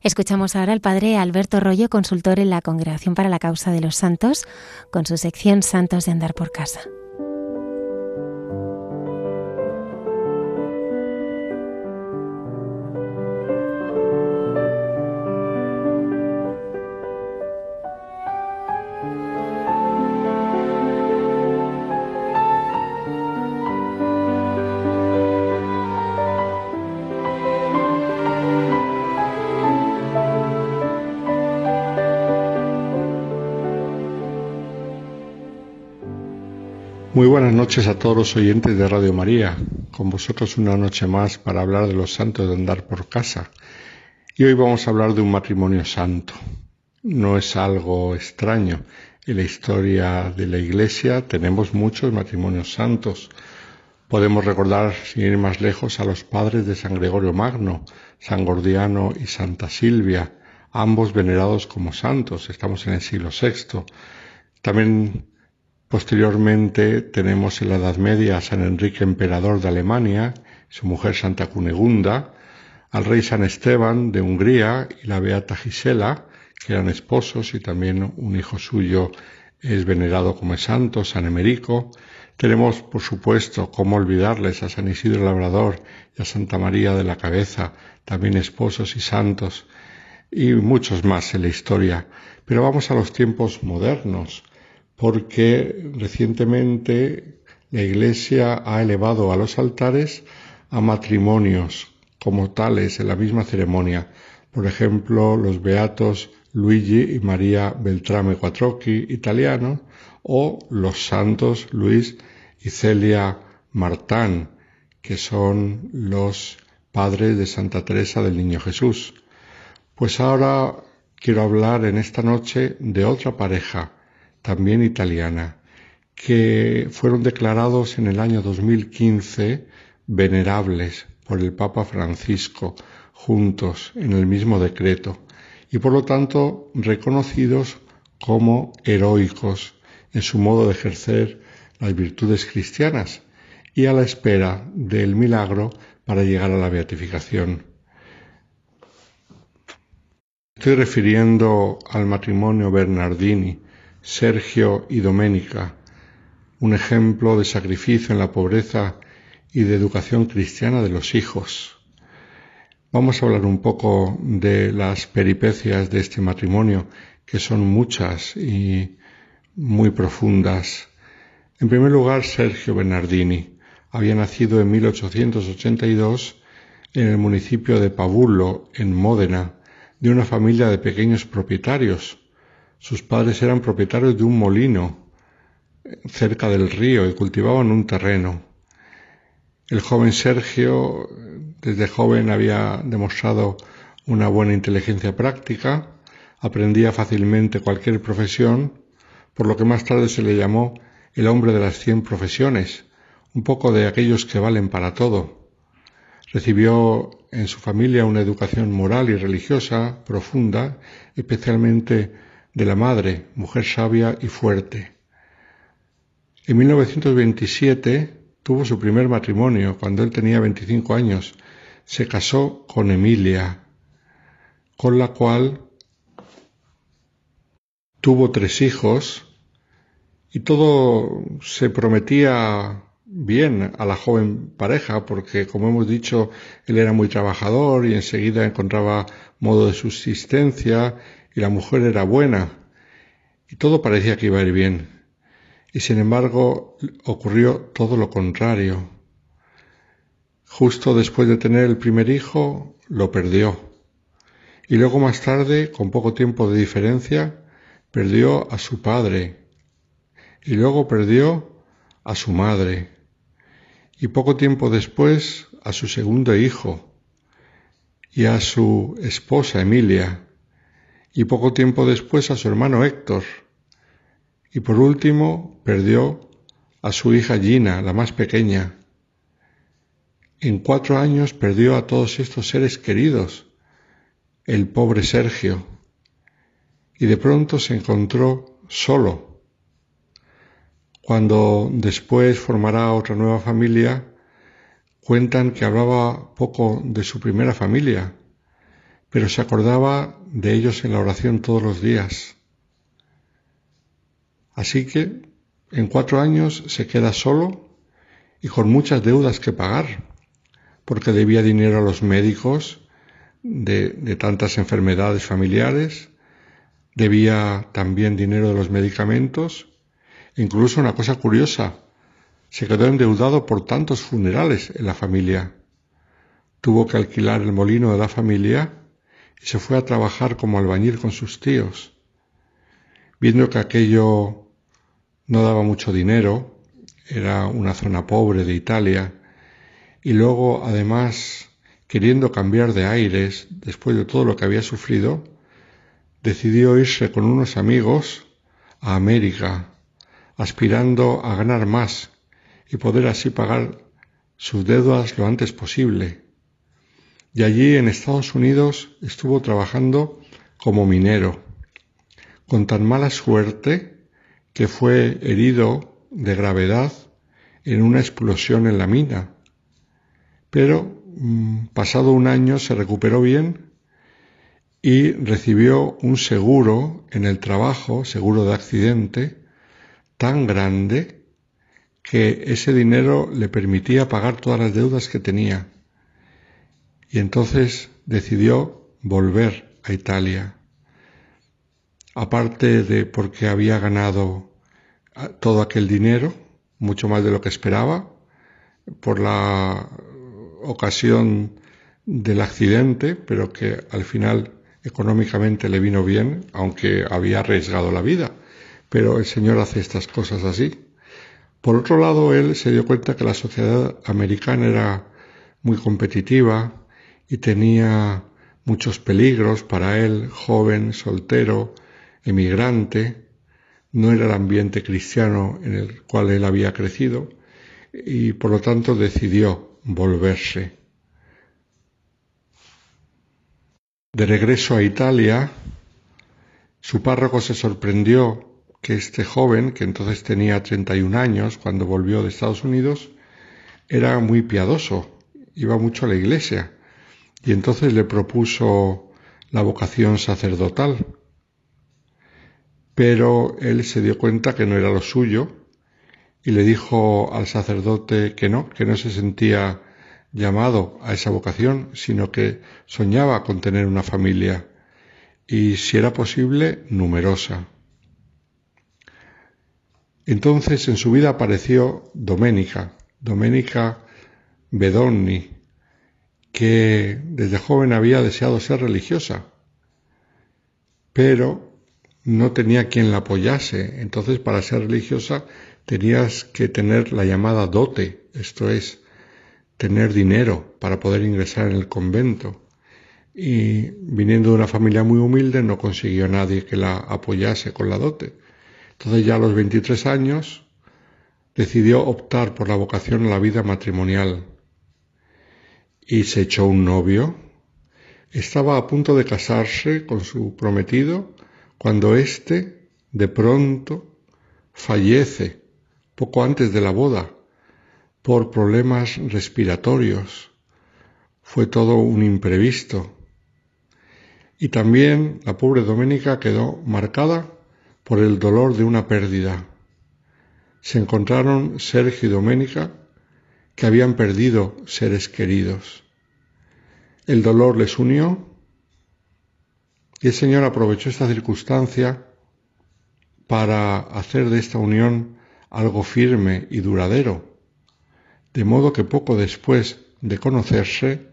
Escuchamos ahora al padre Alberto Rollo, consultor en la Congregación para la Causa de los Santos, con su sección Santos de Andar por Casa. Muy buenas noches a todos los oyentes de Radio María. Con vosotros una noche más para hablar de los santos de andar por casa. Y hoy vamos a hablar de un matrimonio santo. No es algo extraño. En la historia de la Iglesia tenemos muchos matrimonios santos. Podemos recordar, sin ir más lejos, a los padres de San Gregorio Magno, San Gordiano y Santa Silvia, ambos venerados como santos. Estamos en el siglo VI. También Posteriormente tenemos en la Edad Media a San Enrique Emperador de Alemania, su mujer Santa Cunegunda, al rey San Esteban de Hungría y la beata Gisela, que eran esposos y también un hijo suyo es venerado como santo, San Emerico. Tenemos, por supuesto, cómo olvidarles a San Isidro Labrador y a Santa María de la Cabeza, también esposos y santos, y muchos más en la historia. Pero vamos a los tiempos modernos porque recientemente la Iglesia ha elevado a los altares a matrimonios como tales en la misma ceremonia. Por ejemplo, los beatos Luigi y María Beltrame Quattrocchi, italianos, o los santos Luis y Celia Martán, que son los padres de Santa Teresa del Niño Jesús. Pues ahora quiero hablar en esta noche de otra pareja, también italiana, que fueron declarados en el año 2015 venerables por el Papa Francisco juntos en el mismo decreto y por lo tanto reconocidos como heroicos en su modo de ejercer las virtudes cristianas y a la espera del milagro para llegar a la beatificación. Estoy refiriendo al matrimonio Bernardini, Sergio y Domenica, un ejemplo de sacrificio en la pobreza y de educación cristiana de los hijos. Vamos a hablar un poco de las peripecias de este matrimonio, que son muchas y muy profundas. En primer lugar, Sergio Bernardini había nacido en 1882 en el municipio de Pavullo, en Módena, de una familia de pequeños propietarios. Sus padres eran propietarios de un molino cerca del río y cultivaban un terreno. El joven Sergio desde joven había demostrado una buena inteligencia práctica, aprendía fácilmente cualquier profesión, por lo que más tarde se le llamó el hombre de las cien profesiones, un poco de aquellos que valen para todo. Recibió en su familia una educación moral y religiosa profunda, especialmente de la madre, mujer sabia y fuerte. En 1927 tuvo su primer matrimonio cuando él tenía 25 años. Se casó con Emilia, con la cual tuvo tres hijos y todo se prometía bien a la joven pareja porque, como hemos dicho, él era muy trabajador y enseguida encontraba modo de subsistencia y la mujer era buena y todo parecía que iba a ir bien. Y sin embargo ocurrió todo lo contrario. Justo después de tener el primer hijo, lo perdió. Y luego más tarde, con poco tiempo de diferencia, perdió a su padre. Y luego perdió a su madre y poco tiempo después a su segundo hijo y a su esposa Emilia y poco tiempo después a su hermano Héctor. Y por último perdió a su hija Gina, la más pequeña. En cuatro años perdió a todos estos seres queridos, el pobre Sergio, y de pronto se encontró solo. Cuando después formará otra nueva familia, cuentan que hablaba poco de su primera familia, pero se acordaba de ellos en la oración todos los días. Así que en cuatro años se queda solo y con muchas deudas que pagar, porque debía dinero a los médicos de, tantas enfermedades familiares, debía también dinero de los medicamentos, Incluso una cosa curiosa, se quedó endeudado por tantos funerales en la familia. Tuvo que alquilar el molino de la familia se fue a trabajar como albañil con sus tíos. Viendo que aquello no daba mucho dinero, era una zona pobre de Italia, y luego además queriendo cambiar de aires después de todo lo que había sufrido, decidió irse con unos amigos a América aspirando a ganar más y poder así pagar sus deudas lo antes posible. Y allí en Estados Unidos estuvo trabajando como minero, con tan mala suerte que fue herido de gravedad en una explosión en la mina. Pero mm, pasado un año se recuperó bien y recibió un seguro en el trabajo, seguro de accidente, tan grande que ese dinero le permitía pagar todas las deudas que tenía. Y entonces decidió volver a Italia. Aparte de porque había ganado todo aquel dinero, mucho más de lo que esperaba, por la ocasión del accidente, pero que al final económicamente le vino bien, aunque había arriesgado la vida pero el Señor hace estas cosas así. Por otro lado, él se dio cuenta que la sociedad americana era muy competitiva y tenía muchos peligros para él, joven, soltero, emigrante. No era el ambiente cristiano en el cual él había crecido y por lo tanto decidió volverse. De regreso a Italia, su párroco se sorprendió que este joven, que entonces tenía 31 años cuando volvió de Estados Unidos, era muy piadoso iba mucho a la iglesia y entonces le propuso la vocación sacerdotal. Pero él se dio cuenta que no era lo suyo y le dijo al sacerdote que no, que no se sentía llamado a esa vocación, sino que soñaba con tener una familia y, si era posible, numerosa. Entonces en su vida apareció Doménica, Doménica Bedonni, que desde joven había deseado ser religiosa, pero no tenía quien la apoyase. Entonces, para ser religiosa tenías que tener la llamada dote, esto es, tener dinero para poder ingresar en el convento. Y viniendo de una familia muy humilde no consiguió nadie que la apoyase con la dote. Entonces ya a los 23 años decidió optar por la vocación a la vida matrimonial y se echó un novio. Estaba a punto de casarse con su prometido cuando éste de pronto fallece poco antes de la boda por problemas respiratorios. Fue todo un imprevisto. Y también la pobre Doménica quedó marcada por el dolor de una pérdida. Se encontraron Sergio y Doménica que habían perdido seres queridos. El dolor les unió y el Señor aprovechó esta circunstancia para hacer de esta unión algo firme y duradero, de modo que poco después de conocerse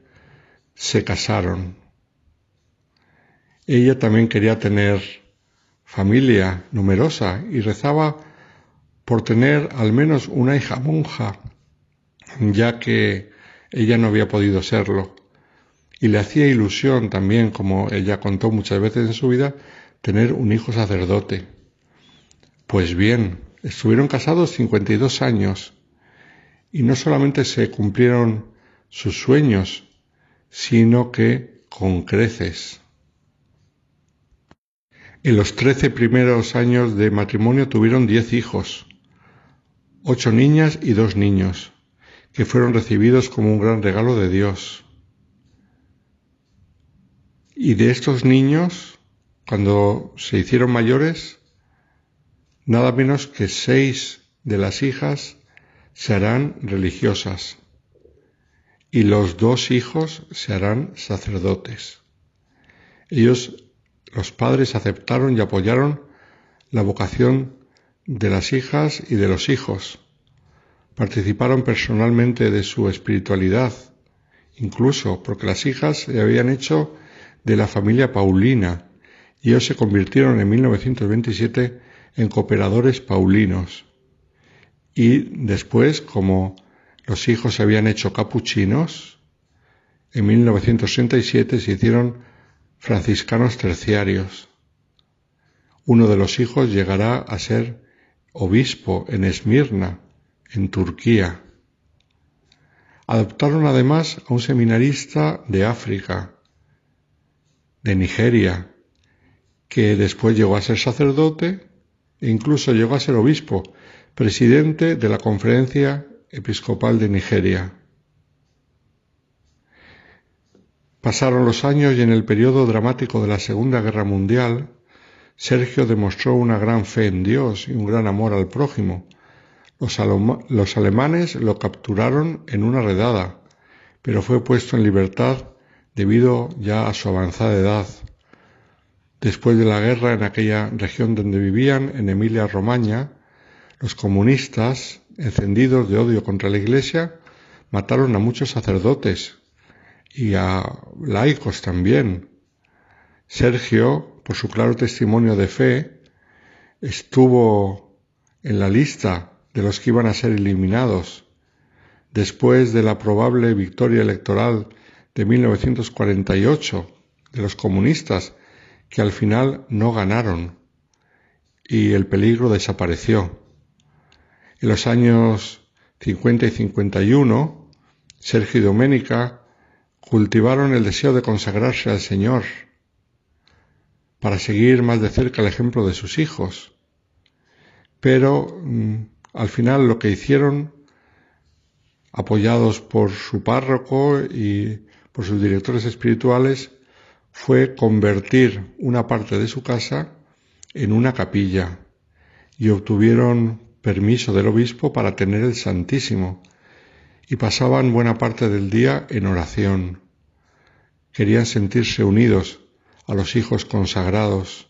se casaron. Ella también quería tener familia numerosa y rezaba por tener al menos una hija monja ya que ella no había podido serlo. Y le hacía ilusión también, como ella contó muchas veces en su vida, tener un hijo sacerdote. Pues bien, estuvieron casados 52 años y no solamente se cumplieron sus sueños, sino que con creces. En los trece primeros años de matrimonio tuvieron diez hijos, ocho niñas y dos niños que fueron recibidos como un gran regalo de Dios. Y de estos niños, cuando se hicieron mayores, nada menos que seis de las hijas se harán religiosas y los dos hijos se harán sacerdotes. Ellos, los padres, aceptaron y apoyaron la vocación de las hijas y de los hijos participaron personalmente de su espiritualidad, incluso porque las hijas se habían hecho de la familia Paulina y ellos se convirtieron en 1927 en cooperadores paulinos. Y después, como los hijos se habían hecho capuchinos, en 1967 se hicieron franciscanos terciarios. Uno de los hijos llegará a ser obispo en Esmirna, en Turquía. Adoptaron además a un seminarista de África, de Nigeria, que después llegó a ser sacerdote e incluso llegó a ser obispo, presidente de la Conferencia Episcopal de Nigeria. Pasaron los años y en el periodo dramático de la Segunda Guerra Mundial, Sergio demostró una gran fe en Dios y un gran amor al prójimo, los, alemanes lo capturaron en una redada, pero fue puesto en libertad debido ya a su avanzada edad. Después de la guerra en aquella región donde vivían, en Emilia-Romaña, los comunistas, encendidos de odio contra la Iglesia, mataron a muchos sacerdotes y a laicos también. Sergio, por su claro testimonio de fe, estuvo en la lista de los que iban a ser eliminados después de la probable victoria electoral de 1948 de los comunistas, que al final no ganaron y el peligro desapareció. En los años 50 y 51, Sergio y Doménica cultivaron el deseo de consagrarse al Señor para seguir más de cerca el ejemplo de sus hijos. Pero mm, al final lo que hicieron apoyados por su párroco y por sus directores espirituales, fue convertir una parte de su casa en una capilla y obtuvieron permiso del obispo para tener el Santísimo y pasaban buena parte del día en oración. Querían sentirse unidos a los hijos consagrados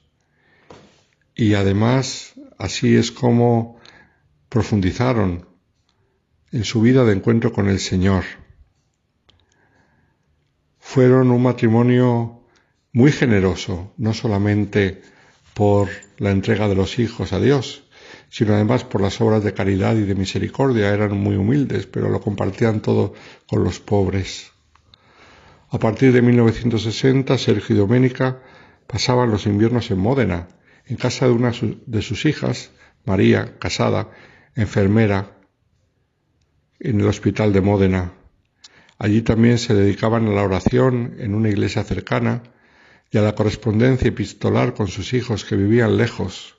y además así es como profundizaron en su vida de encuentro con el Señor. Fueron un matrimonio muy generoso, no solamente por la entrega de los hijos a Dios, sino además por las obras de caridad y de misericordia. Eran muy humildes, pero lo compartían todo con los pobres. A partir de 1960, Sergio y Doménica pasaban los inviernos en Módena, en casa de una de sus hijas, María, casada, enfermera, en el hospital de Módena. Allí también se dedicaban a la oración en una iglesia cercana y a la correspondencia epistolar con sus hijos que vivían lejos.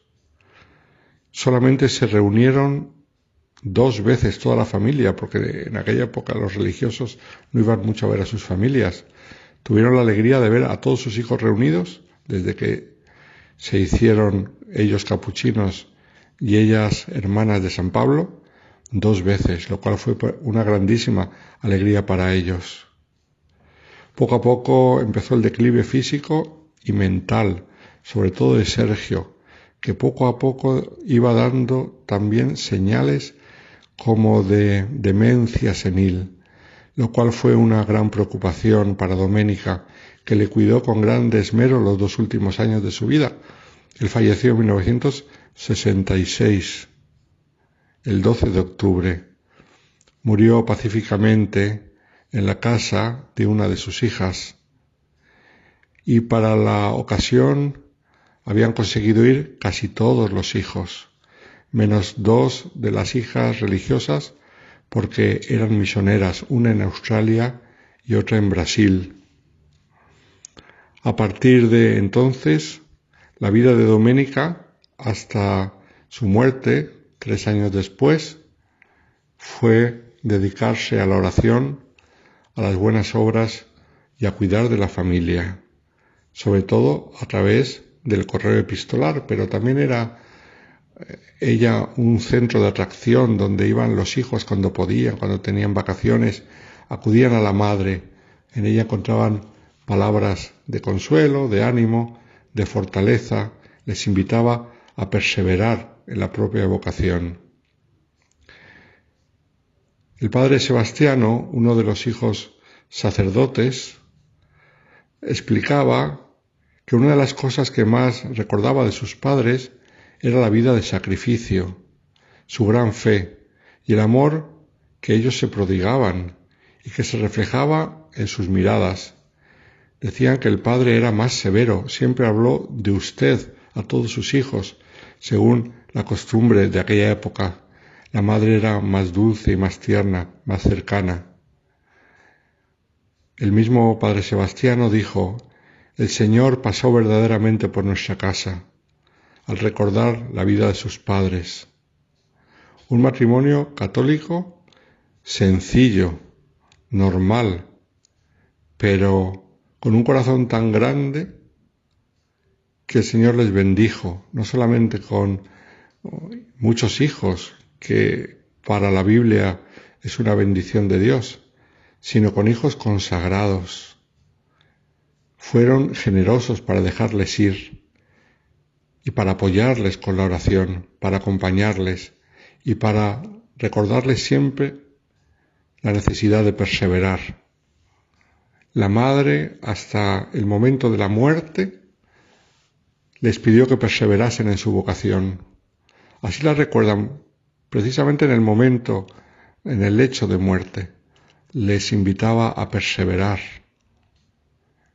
Solamente se reunieron dos veces toda la familia, porque en aquella época los religiosos no iban mucho a ver a sus familias. Tuvieron la alegría de ver a todos sus hijos reunidos desde que se hicieron ellos capuchinos y ellas hermanas de San Pablo dos veces, lo cual fue una grandísima alegría para ellos. Poco a poco empezó el declive físico y mental, sobre todo de Sergio, que poco a poco iba dando también señales como de demencia senil, lo cual fue una gran preocupación para Doménica, que le cuidó con gran esmero los dos últimos años de su vida. Él falleció en 1966 el 12 de octubre. Murió pacíficamente en la casa de una de sus hijas y para la ocasión habían conseguido ir casi todos los hijos, menos dos de las hijas religiosas porque eran misioneras, una en Australia y otra en Brasil. A partir de entonces, la vida de Doménica hasta su muerte tres años después, fue dedicarse a la oración, a las buenas obras y a cuidar de la familia, sobre todo a través del correo epistolar, pero también era eh, ella un centro de atracción donde iban los hijos cuando podían, cuando tenían vacaciones, acudían a la madre, en ella encontraban palabras de consuelo, de ánimo, de fortaleza, les invitaba a perseverar en la propia vocación. El padre Sebastiano, uno de los hijos sacerdotes, explicaba que una de las cosas que más recordaba de sus padres era la vida de sacrificio, su gran fe y el amor que ellos se prodigaban y que se reflejaba en sus miradas. Decían que el padre era más severo, siempre habló de usted a todos sus hijos, según la costumbre de aquella época. La madre era más dulce y más tierna, más cercana. El mismo Padre Sebastiano dijo, el Señor pasó verdaderamente por nuestra casa al recordar la vida de sus padres. Un matrimonio católico sencillo, normal, pero con un corazón tan grande que el Señor les bendijo, no solamente con muchos hijos, que para la Biblia es una bendición de Dios, sino con hijos consagrados. Fueron generosos para dejarles ir y para apoyarles con la oración, para acompañarles y para recordarles siempre la necesidad de perseverar. La madre, hasta el momento de la muerte, les pidió que perseverasen en su vocación, Así la recuerdan precisamente en el momento, en el lecho de muerte. Les invitaba a perseverar.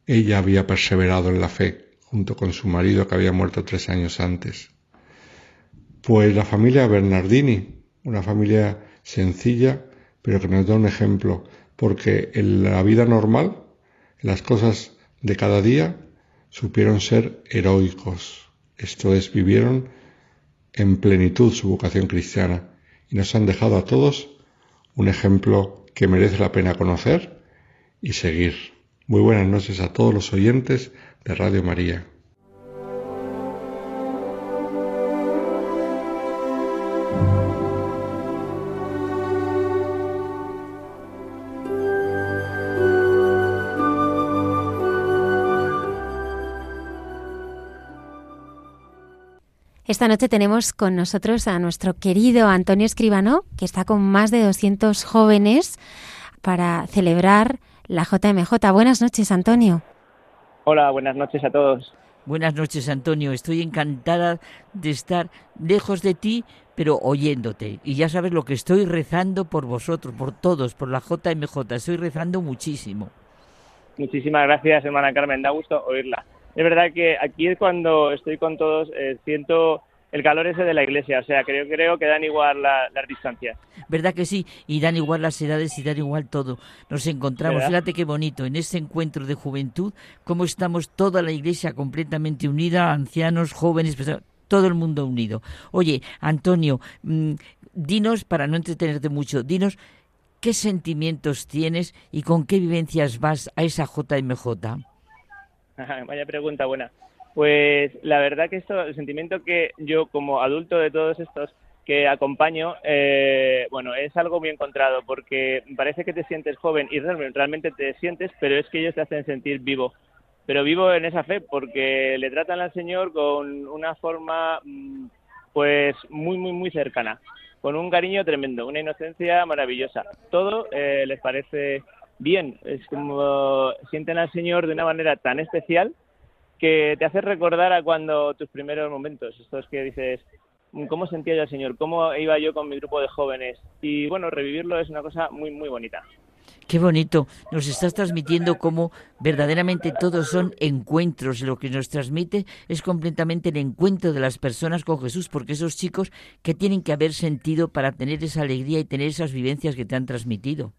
Ella había perseverado en la fe junto con su marido que había muerto tres años antes. Pues la familia Bernardini, una familia sencilla, pero que nos da un ejemplo, porque en la vida normal, en las cosas de cada día, supieron ser heroicos. Esto es, vivieron en plenitud su vocación cristiana y nos han dejado a todos un ejemplo que merece la pena conocer y seguir. Muy buenas noches a todos los oyentes de Radio María. Esta noche tenemos con nosotros a nuestro querido Antonio Escribano, que está con más de 200 jóvenes para celebrar la JMJ. Buenas noches, Antonio. Hola, buenas noches a todos. Buenas noches, Antonio. Estoy encantada de estar lejos de ti, pero oyéndote. Y ya sabes lo que estoy rezando por vosotros, por todos, por la JMJ. Estoy rezando muchísimo. Muchísimas gracias, hermana Carmen. Da gusto oírla. Es verdad que aquí es cuando estoy con todos, eh, siento el calor ese de la iglesia. O sea, creo, creo que dan igual la- las distancias. ¿Verdad que sí? Y dan igual las edades y dan igual todo. Nos encontramos, ¿Verdad? fíjate qué bonito, en este encuentro de juventud, cómo estamos toda la iglesia completamente unida, ancianos, jóvenes, personas, todo el mundo unido. Oye, Antonio, mm, dinos, para no entretenerte mucho, dinos qué sentimientos tienes y con qué vivencias vas a esa JMJ. Vaya pregunta buena. Pues la verdad que esto, el sentimiento que yo como adulto de todos estos que acompaño, eh, bueno, es algo muy encontrado porque parece que te sientes joven y real- realmente te sientes, pero es que ellos te hacen sentir vivo. Pero vivo en esa fe porque le tratan al Señor con una forma mm, pues muy, muy, muy cercana, con un cariño tremendo, una inocencia maravillosa. Todo eh, les parece bien, es como sienten al Señor de una manera tan especial que te hace recordar a cuando tus primeros momentos, estos que dices, "Mm, ¿cómo sentía yo al Señor? ¿Cómo iba yo con mi grupo de jóvenes? Y bueno, revivirlo es una cosa muy, muy bonita. Qué bonito, nos estás transmitiendo cómo verdaderamente todos son encuentros. Lo que nos transmite es completamente el encuentro de las personas con Jesús, porque esos chicos que tienen que haber sentido para tener esa alegría y tener esas vivencias que te han transmitido.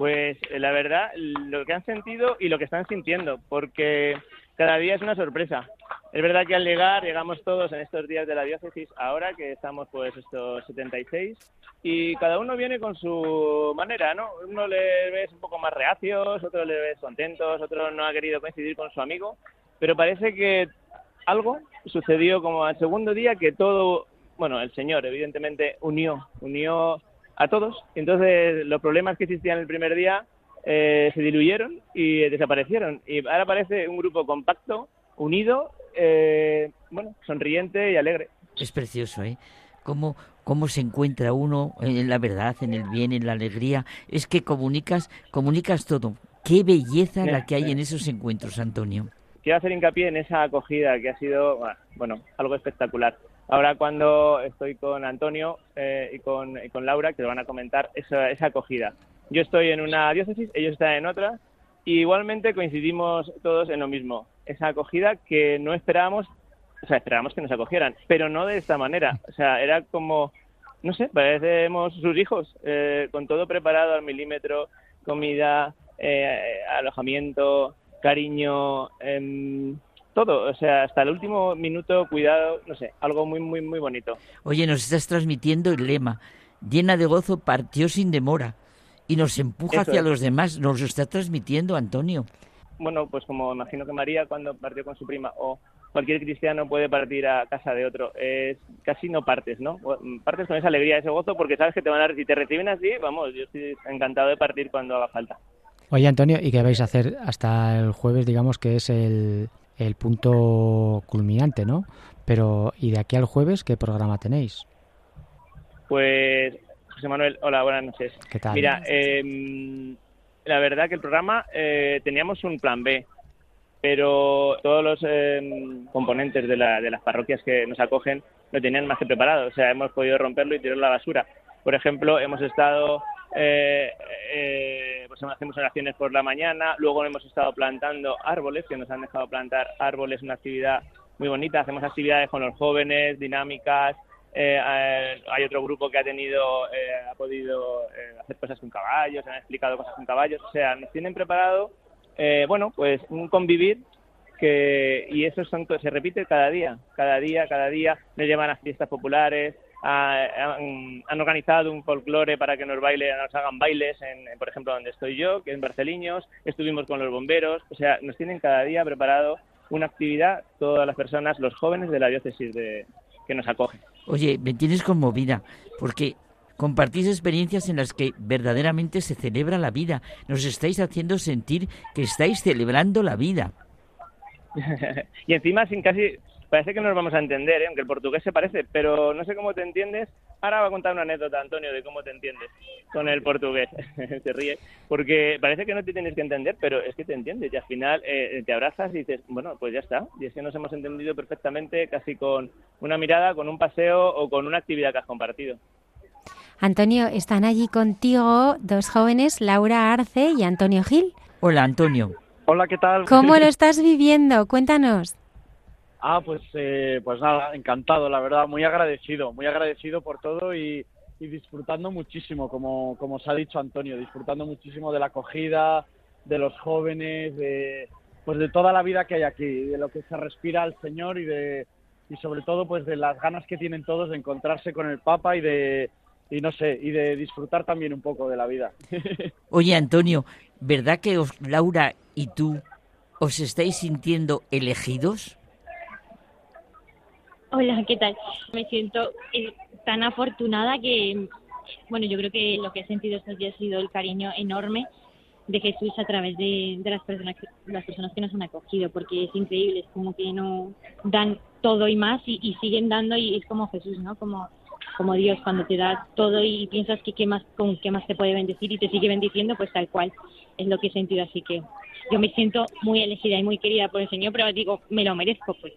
Pues eh, la verdad, lo que han sentido y lo que están sintiendo, porque cada día es una sorpresa. Es verdad que al llegar, llegamos todos en estos días de la diócesis, ahora que estamos pues estos 76, y cada uno viene con su manera, ¿no? Uno le ves un poco más reacios, otro le ves contentos, otro no ha querido coincidir con su amigo, pero parece que algo sucedió como al segundo día que todo, bueno, el Señor evidentemente unió, unió a todos. Entonces los problemas que existían el primer día eh, se diluyeron y desaparecieron. Y ahora parece un grupo compacto, unido, eh, bueno, sonriente y alegre. Es precioso, ¿eh? Cómo, cómo se encuentra uno en la verdad, en el bien, en la alegría. Es que comunicas, comunicas todo. Qué belleza la que hay en esos encuentros, Antonio. quiero hacer hincapié en esa acogida que ha sido, bueno, algo espectacular. Ahora cuando estoy con Antonio eh, y, con, Laura, que lo van a comentar, esa, esa acogida. Yo estoy en una diócesis, ellos están en otra, y igualmente coincidimos todos en lo mismo. Esa acogida que no esperábamos, o sea, esperábamos que nos acogieran, pero no de esta manera. O sea, era como, no sé, parecemos sus hijos, eh, con todo preparado al milímetro, comida, eh, alojamiento, cariño, em, todo, o sea, hasta el último minuto, cuidado, no sé, algo muy, muy, muy bonito. Oye, nos estás transmitiendo el lema. Llena de gozo, partió sin demora. Y nos empuja Eso hacia es. los demás. Nos lo está transmitiendo, Antonio. Bueno, pues como imagino que María cuando partió con su prima o cualquier cristiano puede partir a casa de otro, es casi no partes, ¿no? Partes con esa alegría, ese gozo, porque sabes que te van a si te reciben así, vamos, yo estoy encantado de partir cuando haga falta. Oye, Antonio, ¿y qué vais a hacer hasta el jueves, digamos que es el, el punto culminante, ¿no? Pero, ¿y de aquí al jueves qué programa tenéis? Pues, José Manuel, hola, buenas noches. ¿Qué tal? Mira, eh, la verdad que el programa eh, teníamos un plan B, pero todos los eh, componentes de, la- de las parroquias que nos acogen lo tenían más que preparado. O sea, hemos podido romperlo y tirarlo a la basura. Por ejemplo, hemos estado, eh, eh, pues hacemos oraciones por la mañana, luego hemos estado plantando árboles, que nos han dejado plantar árboles, una actividad muy bonita. Hacemos actividades con los jóvenes, dinámicas. Eh, eh, hay otro grupo que ha tenido, eh, ha podido eh, hacer cosas con caballos, han explicado cosas con caballos. O sea, nos tienen preparado, bueno, pues un convivir que y eso son, se repite cada día, cada día, cada día. Nos llevan a fiestas populares, han, han organizado un folclore para que nos baile, nos hagan bailes, en, por ejemplo, donde estoy yo, que es en Barceliños, estuvimos con los bomberos, o sea, nos tienen cada día preparado una actividad todas las personas, los jóvenes de la diócesis de, que nos acogen. Oye, me tienes conmovida, porque compartís experiencias en las que verdaderamente se celebra la vida. Nos estáis haciendo sentir que estáis celebrando la vida. y encima sin casi parece que nos vamos a entender, ¿eh? aunque el portugués se parece, pero no sé cómo te entiendes. Ahora va a contar una anécdota, Antonio, de cómo te entiendes con el portugués. se ríe, porque parece que no te tienes que entender, pero es que te entiendes y al final eh, te abrazas y dices, bueno, pues ya está. Y es que nos hemos entendido perfectamente, casi con una mirada, con un paseo o con una actividad que has compartido. Antonio, están allí contigo dos jóvenes, Laura Arce y Antonio Gil. Hola, Antonio. Hola, ¿qué tal? ¿Cómo lo estás viviendo? Cuéntanos. Ah, pues, eh, pues nada, encantado, la verdad, muy agradecido, muy agradecido por todo y, disfrutando muchísimo, como, como os ha dicho Antonio, disfrutando muchísimo de la acogida, de los jóvenes, de, pues de toda la vida que hay aquí, de lo que se respira al Señor y de y sobre todo pues de las ganas que tienen todos de encontrarse con el Papa y de y no sé, y de disfrutar también un poco de la vida. Oye, Antonio, ¿verdad que os, Laura y tú os estáis sintiendo elegidos? Hola, ¿qué tal? Me siento eh, tan afortunada que, bueno, yo creo que lo que he sentido estos días ha sido el cariño enorme de Jesús a través de, las personas que, las personas que nos han acogido, porque es increíble, es como que no dan todo y más y, y siguen dando y es como Jesús, ¿no? Como como Dios cuando te da todo y piensas que qué más con qué más te puede bendecir y te sigue bendiciendo, pues tal cual es lo que he sentido, así que yo me siento muy elegida y muy querida por el Señor, pero digo, me lo merezco, pues.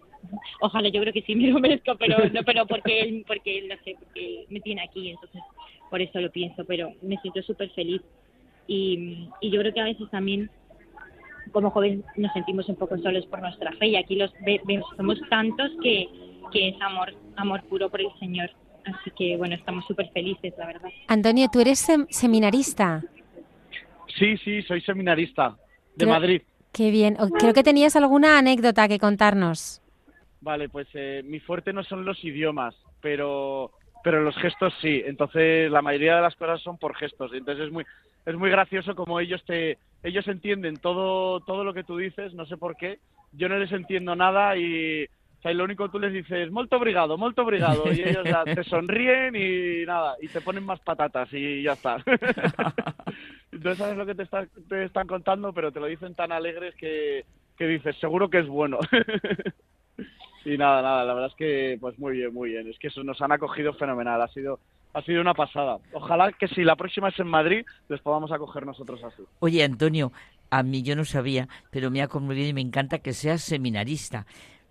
Ojalá yo creo que sí me lo merezco, pero no, pero porque porque no sé, porque me tiene aquí, entonces por eso lo pienso, pero me siento súper feliz y, y yo creo que a veces también como jóvenes nos sentimos un poco solos por nuestra fe y aquí los ve- ve- somos tantos que, que es amor, amor puro por el Señor. Así que bueno, estamos súper felices, la verdad. Antonio, tú eres sem- seminarista. Sí, sí, soy seminarista de Creo- Madrid. Qué bien. Creo que tenías alguna anécdota que contarnos. Vale, pues eh, mi fuerte no son los idiomas, pero pero los gestos sí. Entonces la mayoría de las cosas son por gestos. Entonces es muy es muy gracioso como ellos te ellos entienden todo todo lo que tú dices. No sé por qué. Yo no les entiendo nada y y lo único que tú les dices molto obrigado, molto obrigado y ellos ya te sonríen y nada y te ponen más patatas y ya está. Entonces sabes lo que te, te están contando, pero te lo dicen tan alegres que, que dices seguro que es bueno. Y nada, nada, la verdad es que pues muy bien, muy bien. Es que eso nos han acogido fenomenal, ha sido ha sido una pasada. Ojalá que si la próxima es en Madrid, les podamos acoger nosotros así. Oye, Antonio, a mí yo no sabía, pero me ha conmovido y me encanta que seas seminarista.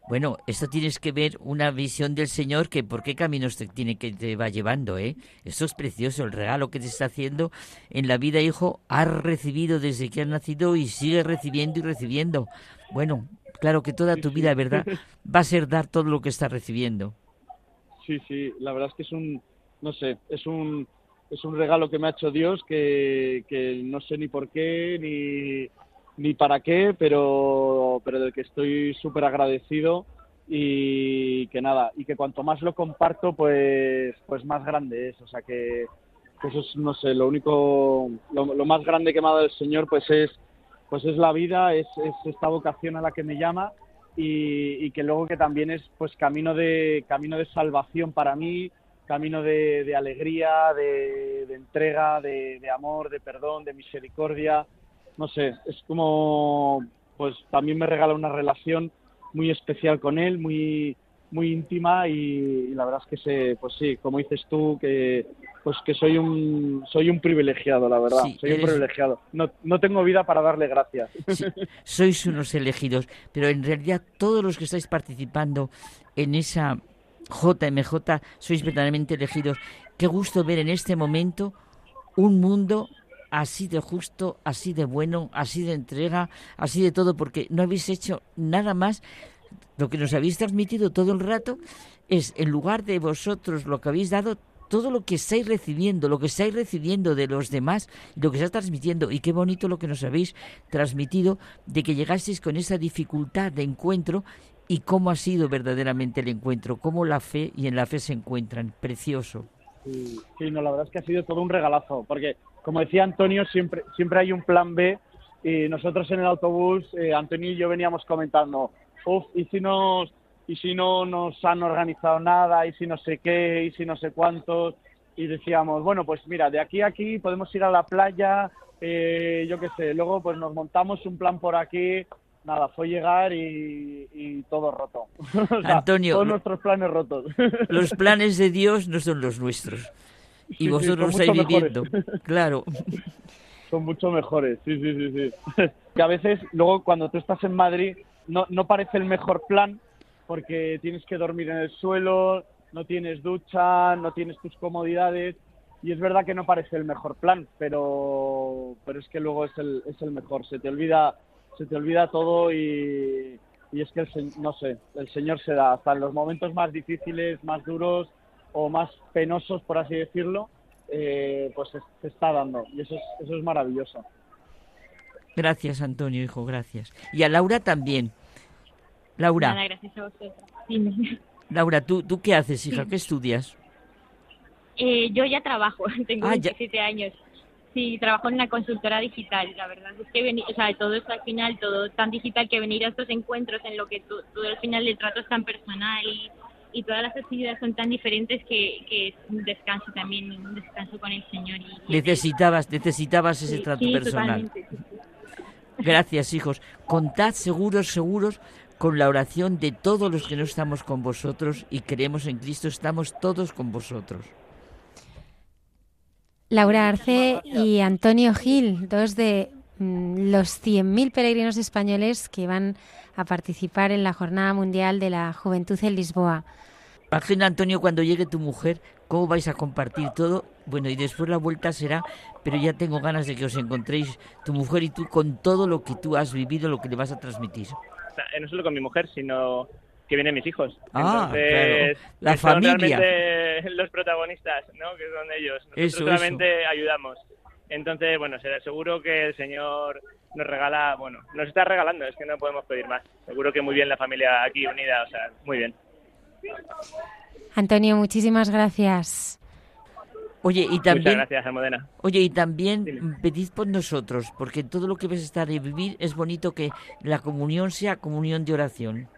Bueno, esto tienes que ver una visión del Señor que por qué caminos te tiene que te va llevando, ¿eh? Esto es precioso, el regalo que te está haciendo en la vida, hijo, has recibido desde que has nacido y sigues recibiendo y recibiendo. Bueno, claro que toda tu vida, ¿verdad? Va a ser dar todo lo que estás recibiendo. Sí, sí, la verdad es que es un, no sé, es un, es un regalo que me ha hecho Dios que, que no sé ni por qué ni, ni para qué, pero, pero del que estoy súper agradecido y que nada, y que cuanto más lo comparto, pues, pues más grande es. O sea que, que eso es, no sé, lo único, lo, más grande que me ha dado el Señor, pues es, pues es la vida, es, es esta vocación a la que me llama y, y que luego que también es pues camino de camino de salvación para mí camino de, de alegría de, de entrega de amor de perdón de misericordia no sé es como pues también me regala una relación muy especial con él muy muy íntima y, y la verdad es que sé pues sí como dices tú que pues que soy un soy un privilegiado la verdad Sí, soy un privilegiado no no tengo vida para darle gracias Sí, sois unos elegidos, pero en realidad todos los que estáis participando en esa JMJ sois verdaderamente elegidos. Qué gusto ver en este momento un mundo así de justo, así de bueno, así de entrega, así de todo, porque no habéis hecho nada más. Lo que nos habéis transmitido todo el rato es, en lugar de vosotros lo que habéis dado, todo lo que estáis recibiendo, lo que estáis recibiendo de los demás, lo que estáis transmitiendo. Y qué bonito lo que nos habéis transmitido de que llegasteis con esa dificultad de encuentro y cómo ha sido verdaderamente el encuentro, cómo la fe y en la fe se encuentran. Precioso. Sí, sí, no, la verdad es que ha sido todo un regalazo, porque como decía Antonio, siempre, siempre hay un plan B y nosotros en el autobús, eh, Antonio y yo veníamos comentando, uff, ¿y si nos, y si no nos han organizado nada, y si no sé qué, y si no sé cuántos, y decíamos, bueno, pues mira, de aquí a aquí podemos ir a la playa, eh, yo qué sé, luego pues nos montamos un plan por aquí, nada, fue llegar y, y todo roto. O sea, Antonio, todos nuestros planes rotos. Los planes de Dios no son los nuestros. Y sí, vosotros son estáis viviendo. Claro. Son mucho mejores, sí, sí, sí, sí. Que a veces, luego cuando tú estás en Madrid, no, no parece el mejor plan, porque tienes que dormir en el suelo, no tienes ducha, no tienes tus comodidades, y es verdad que no parece el mejor plan, pero, pero es que luego es el, es el mejor. Se te olvida, se te olvida todo y, y es que, el, no sé, el Señor se da hasta en los momentos más difíciles, más duros o más penosos, por así decirlo, eh, pues se, se está dando y eso es, eso es maravilloso. Gracias, Antonio, hijo, gracias. Y a Laura también. Laura, Nada, gracias a vosotros. Laura, ¿tú, ¿tú qué haces, hija? ¿Qué estudias? Eh, yo ya trabajo, tengo Ah, ya. 27 años. Sí, trabajo en una consultora digital. La verdad es que venir, o sea, todo es al final, todo tan digital que venir a estos encuentros en lo que tú- todo al final el trato es tan personal y, y todas las actividades son tan diferentes que, que es un descanso también, un descanso con el Señor. Y, Necesitabas, necesitabas ese Sí, trato sí, personal. sí. Gracias, hijos. Contad seguros, seguros con la oración de todos los que no estamos con vosotros y creemos en Cristo, estamos todos con vosotros. Laura Arce y Antonio Gil, dos de mm, los 100.000 peregrinos españoles que van a participar en la Jornada Mundial de la Juventud en Lisboa. Imagina, Antonio, cuando llegue tu mujer, cómo vais a compartir todo. Bueno, y después la vuelta será, pero ya tengo ganas de que os encontréis, tu mujer y tú, con todo lo que tú has vivido, lo que le vas a transmitir. Eh, no solo con mi mujer, sino que vienen mis hijos. Ah, Entonces, claro. La que son familia. realmente los protagonistas, ¿no? Que son ellos. Nosotros Eso, solamente ayudamos. Entonces, bueno, será seguro que el Señor nos regala, bueno, nos está regalando, es que no podemos pedir más. Seguro que muy bien la familia aquí unida, o sea, muy bien. Antonio, muchísimas gracias. Oye, y Muchas también, gracias, Almudena. oye, y también pedid por nosotros, porque todo lo que a estar y vivir es bonito que la comunión sea comunión de oración.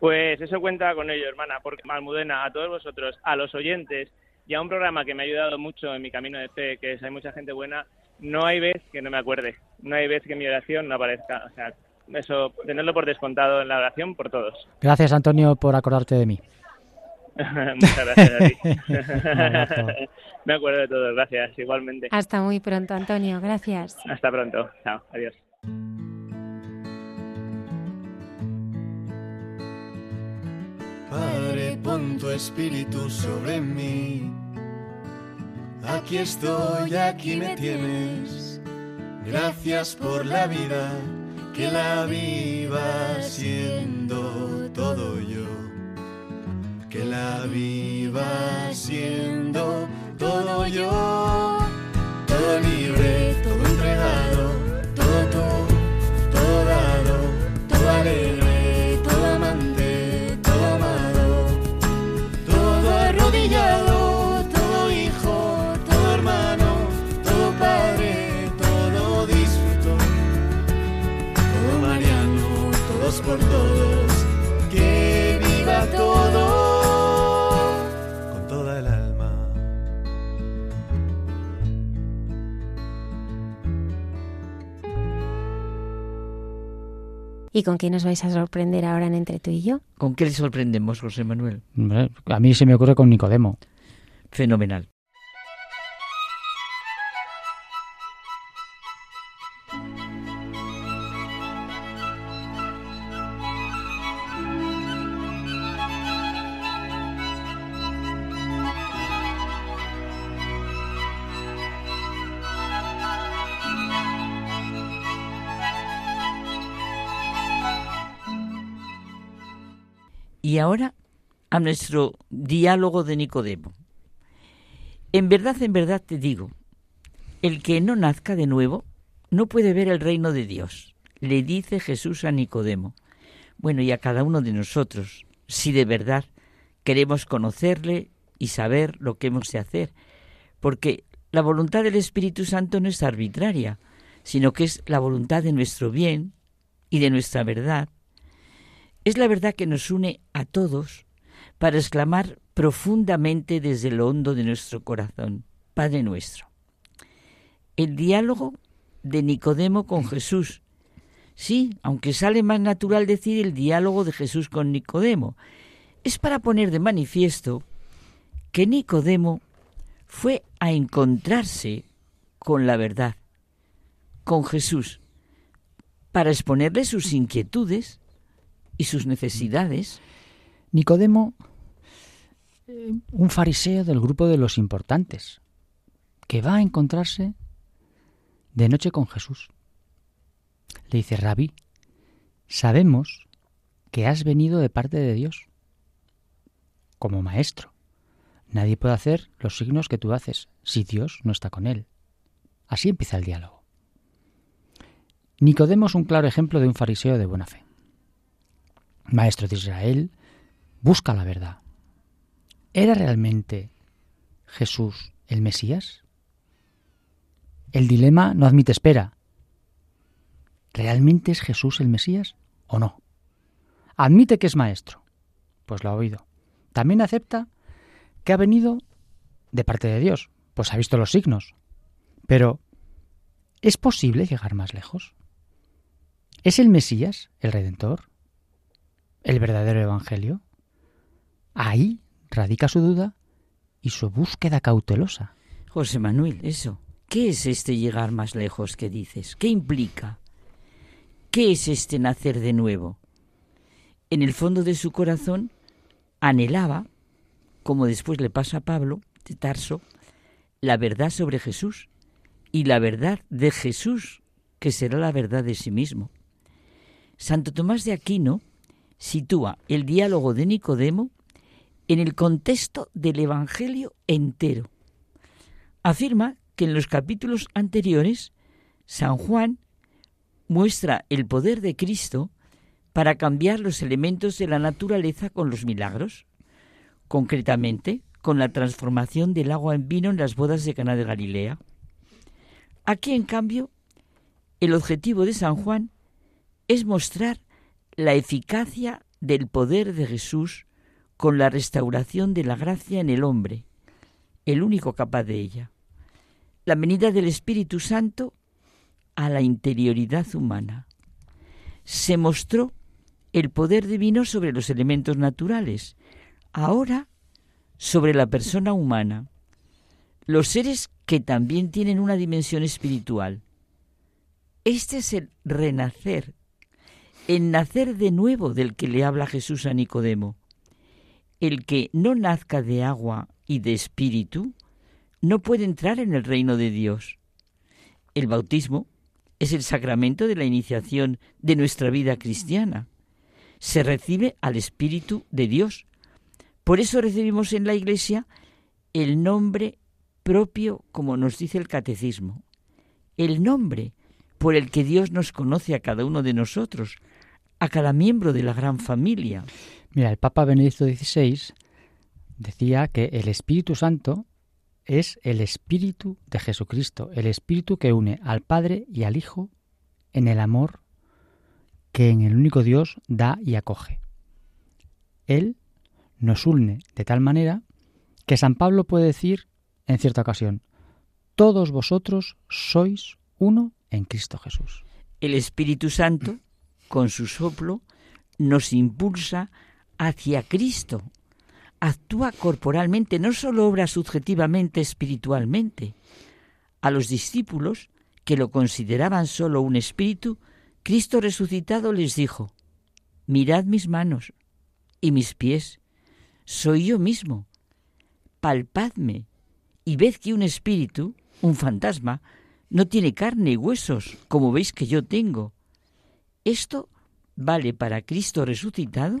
Pues eso cuenta con ello, hermana, porque Almudena, a todos vosotros, a los oyentes y a un programa que me ha ayudado mucho en mi camino de fe, que es Hay mucha gente buena, no hay vez que no me acuerde, no hay vez que mi oración no aparezca. O sea, eso, tenerlo por descontado en la oración por todos. Gracias, Antonio, por acordarte de mí. Muchas gracias a ti. Me acuerdo de todo, gracias, igualmente. Hasta muy pronto, Antonio. Gracias. Hasta pronto, chao, adiós. Padre, pon tu espíritu sobre mí. Aquí estoy, aquí me tienes. Gracias por la vida, que la viva siendo todo yo. Que la viva siendo todo yo. Todo libre, todo entregado, por todos, que viva todo con toda el alma. ¿Y con qué nos vais a sorprender ahora en Entre tú y yo? ¿Con qué le sorprendemos, José Manuel? A mí se me ocurre con Nicodemo. Fenomenal. Y ahora a nuestro diálogo de Nicodemo. En verdad, en verdad te digo, el que no nazca de nuevo no puede ver el reino de Dios, le dice Jesús a Nicodemo, bueno, y a cada uno de nosotros, si de verdad queremos conocerle y saber lo que hemos de hacer, porque la voluntad del Espíritu Santo no es arbitraria, sino que es la voluntad de nuestro bien y de nuestra verdad. Es la verdad que nos une a todos para exclamar profundamente desde lo hondo de nuestro corazón, Padre nuestro. El diálogo de Nicodemo con Jesús. Sí, aunque sale más natural decir el diálogo de Jesús con Nicodemo, es para poner de manifiesto que Nicodemo fue a encontrarse con la verdad, con Jesús, para exponerle sus inquietudes y sus necesidades. Nicodemo, un fariseo del grupo de los importantes, que va a encontrarse de noche con Jesús. Le dice, Rabí, sabemos que has venido de parte de Dios, como maestro. Nadie puede hacer los signos que tú haces si Dios no está con él. Así empieza el diálogo. Nicodemo es un claro ejemplo de un fariseo de buena fe. Maestro de Israel, busca la verdad. ¿Era realmente Jesús el Mesías? El dilema no admite espera. ¿Realmente es Jesús el Mesías o no? Admite que es maestro. Pues lo ha oído. También acepta que ha venido de parte de Dios. Pues ha visto los signos. Pero, ¿es posible llegar más lejos? ¿Es el Mesías, el Redentor, el verdadero Evangelio? Ahí radica su duda y su búsqueda cautelosa. José Manuel, eso. ¿Qué es este llegar más lejos que dices? ¿Qué implica? ¿Qué es este nacer de nuevo? En el fondo de su corazón anhelaba, como después le pasa a Pablo de Tarso, la verdad sobre Jesús y la verdad de Jesús, que será la verdad de sí mismo. Santo Tomás de Aquino sitúa el diálogo de Nicodemo en el contexto del Evangelio entero. Afirma que en los capítulos anteriores San Juan muestra el poder de Cristo para cambiar los elementos de la naturaleza con los milagros, concretamente con la transformación del agua en vino en las bodas de Caná de Galilea. Aquí, en cambio, el objetivo de San Juan es mostrar la eficacia del poder de Jesús con la restauración de la gracia en el hombre, el único capaz de ella. La venida del Espíritu Santo a la interioridad humana. Se mostró el poder divino sobre los elementos naturales, ahora sobre la persona humana, los seres que también tienen una dimensión espiritual. Este es el renacer, el nacer de nuevo del que le habla Jesús a Nicodemo. El que no nazca de agua y de espíritu no puede entrar en el reino de Dios. El bautismo es el sacramento de la iniciación de nuestra vida cristiana. Se recibe al Espíritu de Dios. Por eso recibimos en la Iglesia el nombre propio, como nos dice el Catecismo, el nombre por el que Dios nos conoce a cada uno de nosotros, a cada miembro de la gran familia. Mira, el Papa Benedicto XVI decía que el Espíritu Santo es el Espíritu de Jesucristo, el Espíritu que une al Padre y al Hijo en el amor que en el único Dios da y acoge. Él nos une de tal manera que San Pablo puede decir en cierta ocasión, todos vosotros sois uno en Cristo Jesús. El Espíritu Santo, con su soplo, nos impulsa hacia Cristo, actúa corporalmente, no solo obra subjetivamente, espiritualmente. A los discípulos, que lo consideraban solo un espíritu, Cristo resucitado les dijo, Mirad mis manos y mis pies, soy yo mismo, palpadme y ved que un espíritu, un fantasma, no tiene carne y huesos, como veis que yo tengo. Esto vale para Cristo resucitado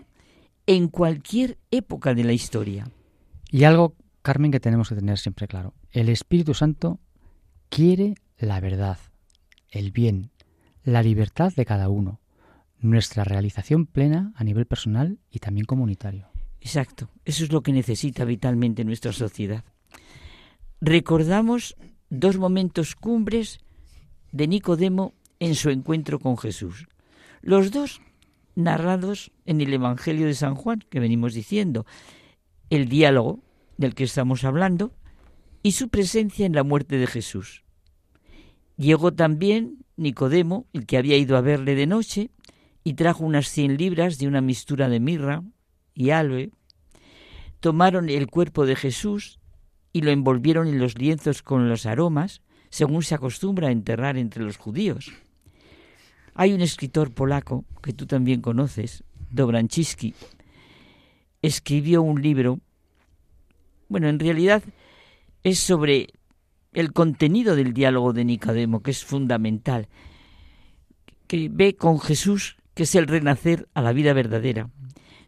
en cualquier época de la historia. Y algo, Carmen, que tenemos que tener siempre claro. El Espíritu Santo quiere la verdad, el bien, la libertad de cada uno. nuestra realización plena a nivel personal y también comunitario. Exacto, eso es lo que necesita vitalmente nuestra sociedad. Recordamos dos momentos cumbres de Nicodemo en su encuentro con Jesús. Los dos narrados en el Evangelio de San Juan, que venimos diciendo, el diálogo del que estamos hablando y su presencia en la muerte de Jesús. Llegó también Nicodemo, el que había ido a verle de noche, y trajo unas cien libras de una mistura de mirra y aloe. Tomaron el cuerpo de Jesús y lo envolvieron en los lienzos con los aromas, según se acostumbra a enterrar entre los judíos. Hay un escritor polaco que tú también conoces, Dobranciski, escribió un libro, bueno, en realidad es sobre el contenido del diálogo de Nicodemo, que es fundamental, que ve con Jesús que es el renacer a la vida verdadera.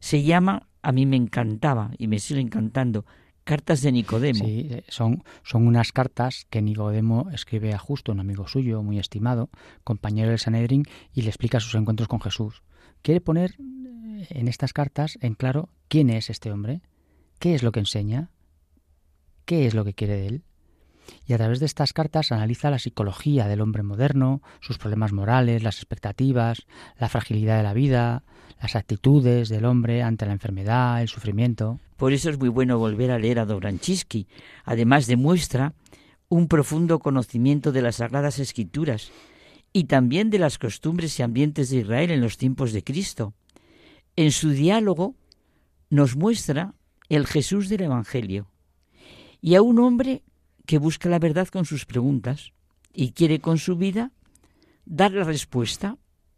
Se llama, a mí me encantaba y me sigue encantando, Cartas de Nicodemo. Sí, eh, son, son unas cartas que Nicodemo escribe a Justo, un amigo suyo muy estimado, compañero del Sanedrín, y le explica sus encuentros con Jesús. Quiere poner eh, en estas cartas en claro quién es este hombre, qué es lo que enseña, qué es lo que quiere de él. Y a través de estas cartas analiza la psicología del hombre moderno, sus problemas morales, las expectativas, la fragilidad de la vida, las actitudes del hombre ante la enfermedad, el sufrimiento. Por eso es muy bueno volver a leer a Dobranchisky. Además demuestra un profundo conocimiento de las Sagradas Escrituras y también de las costumbres y ambientes de Israel en los tiempos de Cristo. En su diálogo nos muestra el Jesús del Evangelio y a un hombre que busca la verdad con sus preguntas y quiere con su vida dar la respuesta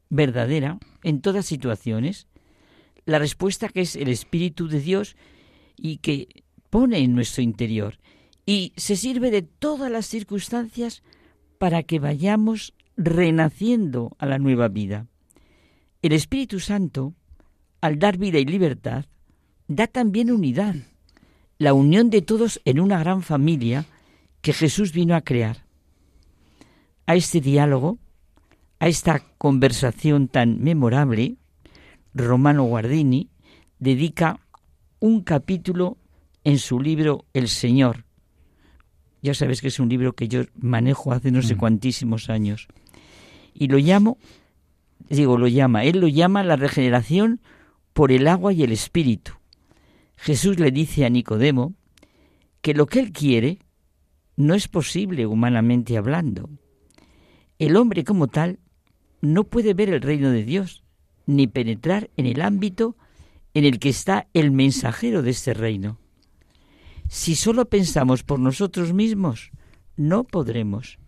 verdadera en todas situaciones, la respuesta que es el Espíritu de Dios y que pone en nuestro interior y se sirve de todas las circunstancias para que vayamos renaciendo a la nueva vida. El Espíritu Santo, al dar vida y libertad, da también unidad, la unión de todos en una gran familia que Jesús vino a crear. A este diálogo, a esta conversación tan memorable, Romano Guardini dedica un capítulo en su libro El Señor. Ya sabes que es un libro que yo manejo hace no sé cuantísimos años. Y lo llamo, digo, lo llama, él lo llama la regeneración por el agua y el espíritu. Jesús le dice a Nicodemo que lo que él quiere no es posible humanamente hablando. El hombre como tal no puede ver el reino de Dios, ni penetrar en el ámbito en el que está el mensajero de este reino. Si solo pensamos por nosotros mismos, no podremos.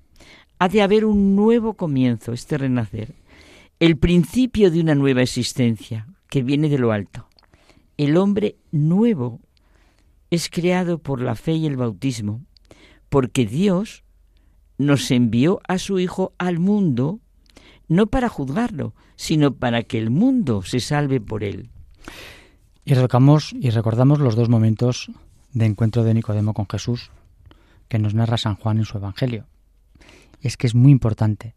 Ha de haber un nuevo comienzo, este renacer, el principio de una nueva existencia que viene de lo alto. El hombre nuevo es creado por la fe y el bautismo, porque Dios nos envió a su Hijo al mundo no para juzgarlo, sino para que el mundo se salve por él. Y recordamos, y recordamos los dos momentos de encuentro de Nicodemo con Jesús que nos narra San Juan en su Evangelio. Y es que es muy importante,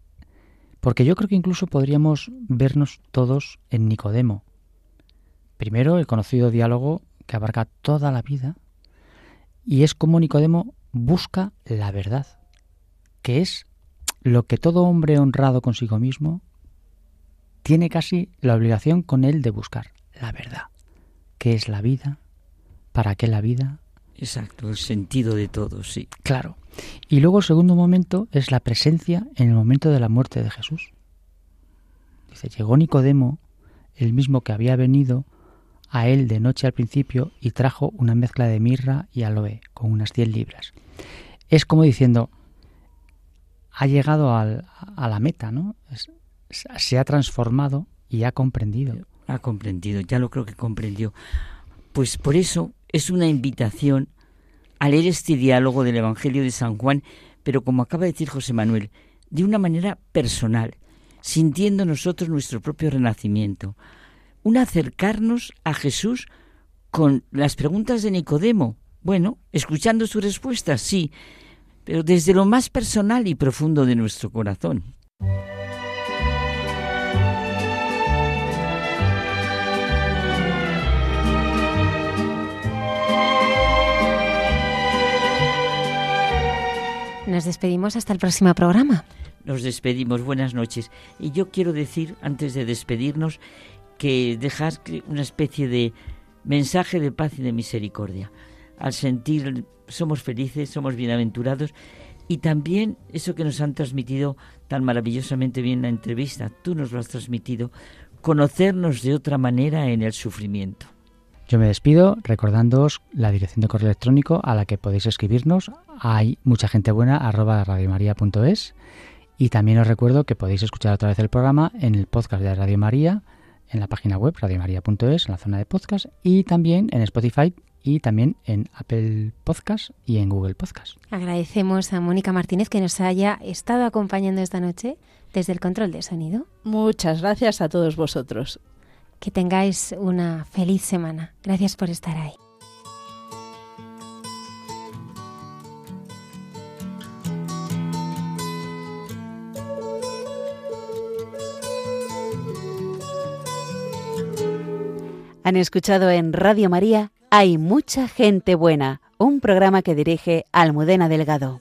porque yo creo que incluso podríamos vernos todos en Nicodemo. Primero, el conocido diálogo que abarca toda la vida, y es como Nicodemo busca la verdad, que es lo que todo hombre honrado consigo mismo tiene casi la obligación con él de buscar, la verdad. ¿Qué es la vida? ¿Para qué la vida? Exacto, el sentido de todo, sí. Claro. Y luego el segundo momento es la presencia en el momento de la muerte de Jesús. Dice, llegó Nicodemo, el mismo que había venido a él de noche al principio y trajo una mezcla de mirra y aloe con unas 100 libras. Es como diciendo, ha llegado al, a la meta, ¿no? Se ha transformado y ha comprendido. Ha comprendido, ya lo creo que comprendió. Pues por eso es una invitación a leer este diálogo del Evangelio de San Juan, pero como acaba de decir José Manuel, de una manera personal, sintiendo nosotros nuestro propio renacimiento. Un acercarnos a Jesús con las preguntas de Nicodemo. Bueno, escuchando su respuesta, sí, pero desde lo más personal y profundo de nuestro corazón. Nos despedimos hasta el próximo programa. Nos despedimos, buenas noches. Y yo quiero decir, antes de despedirnos, que dejar una especie de mensaje de paz y de misericordia. Al sentir, somos felices, somos bienaventurados, y también eso que nos han transmitido tan maravillosamente bien en la entrevista, tú nos lo has transmitido, conocernos de otra manera en el sufrimiento. Yo me despido recordándoos la dirección de correo electrónico a la que podéis escribirnos. Hay mucha gente buena arroba radiomaria.es y también os recuerdo que podéis escuchar otra vez el programa en el podcast de Radio María, en la página web radiomaria.es, en la zona de podcast y también en Spotify y también en Apple Podcast y en Google Podcast. Agradecemos a Mónica Martínez que nos haya estado acompañando esta noche desde el control de sonido. Muchas gracias a todos vosotros. Que tengáis una feliz semana. Gracias por estar ahí. Han escuchado en Radio María Hay mucha gente buena, un programa que dirige Almudena Delgado.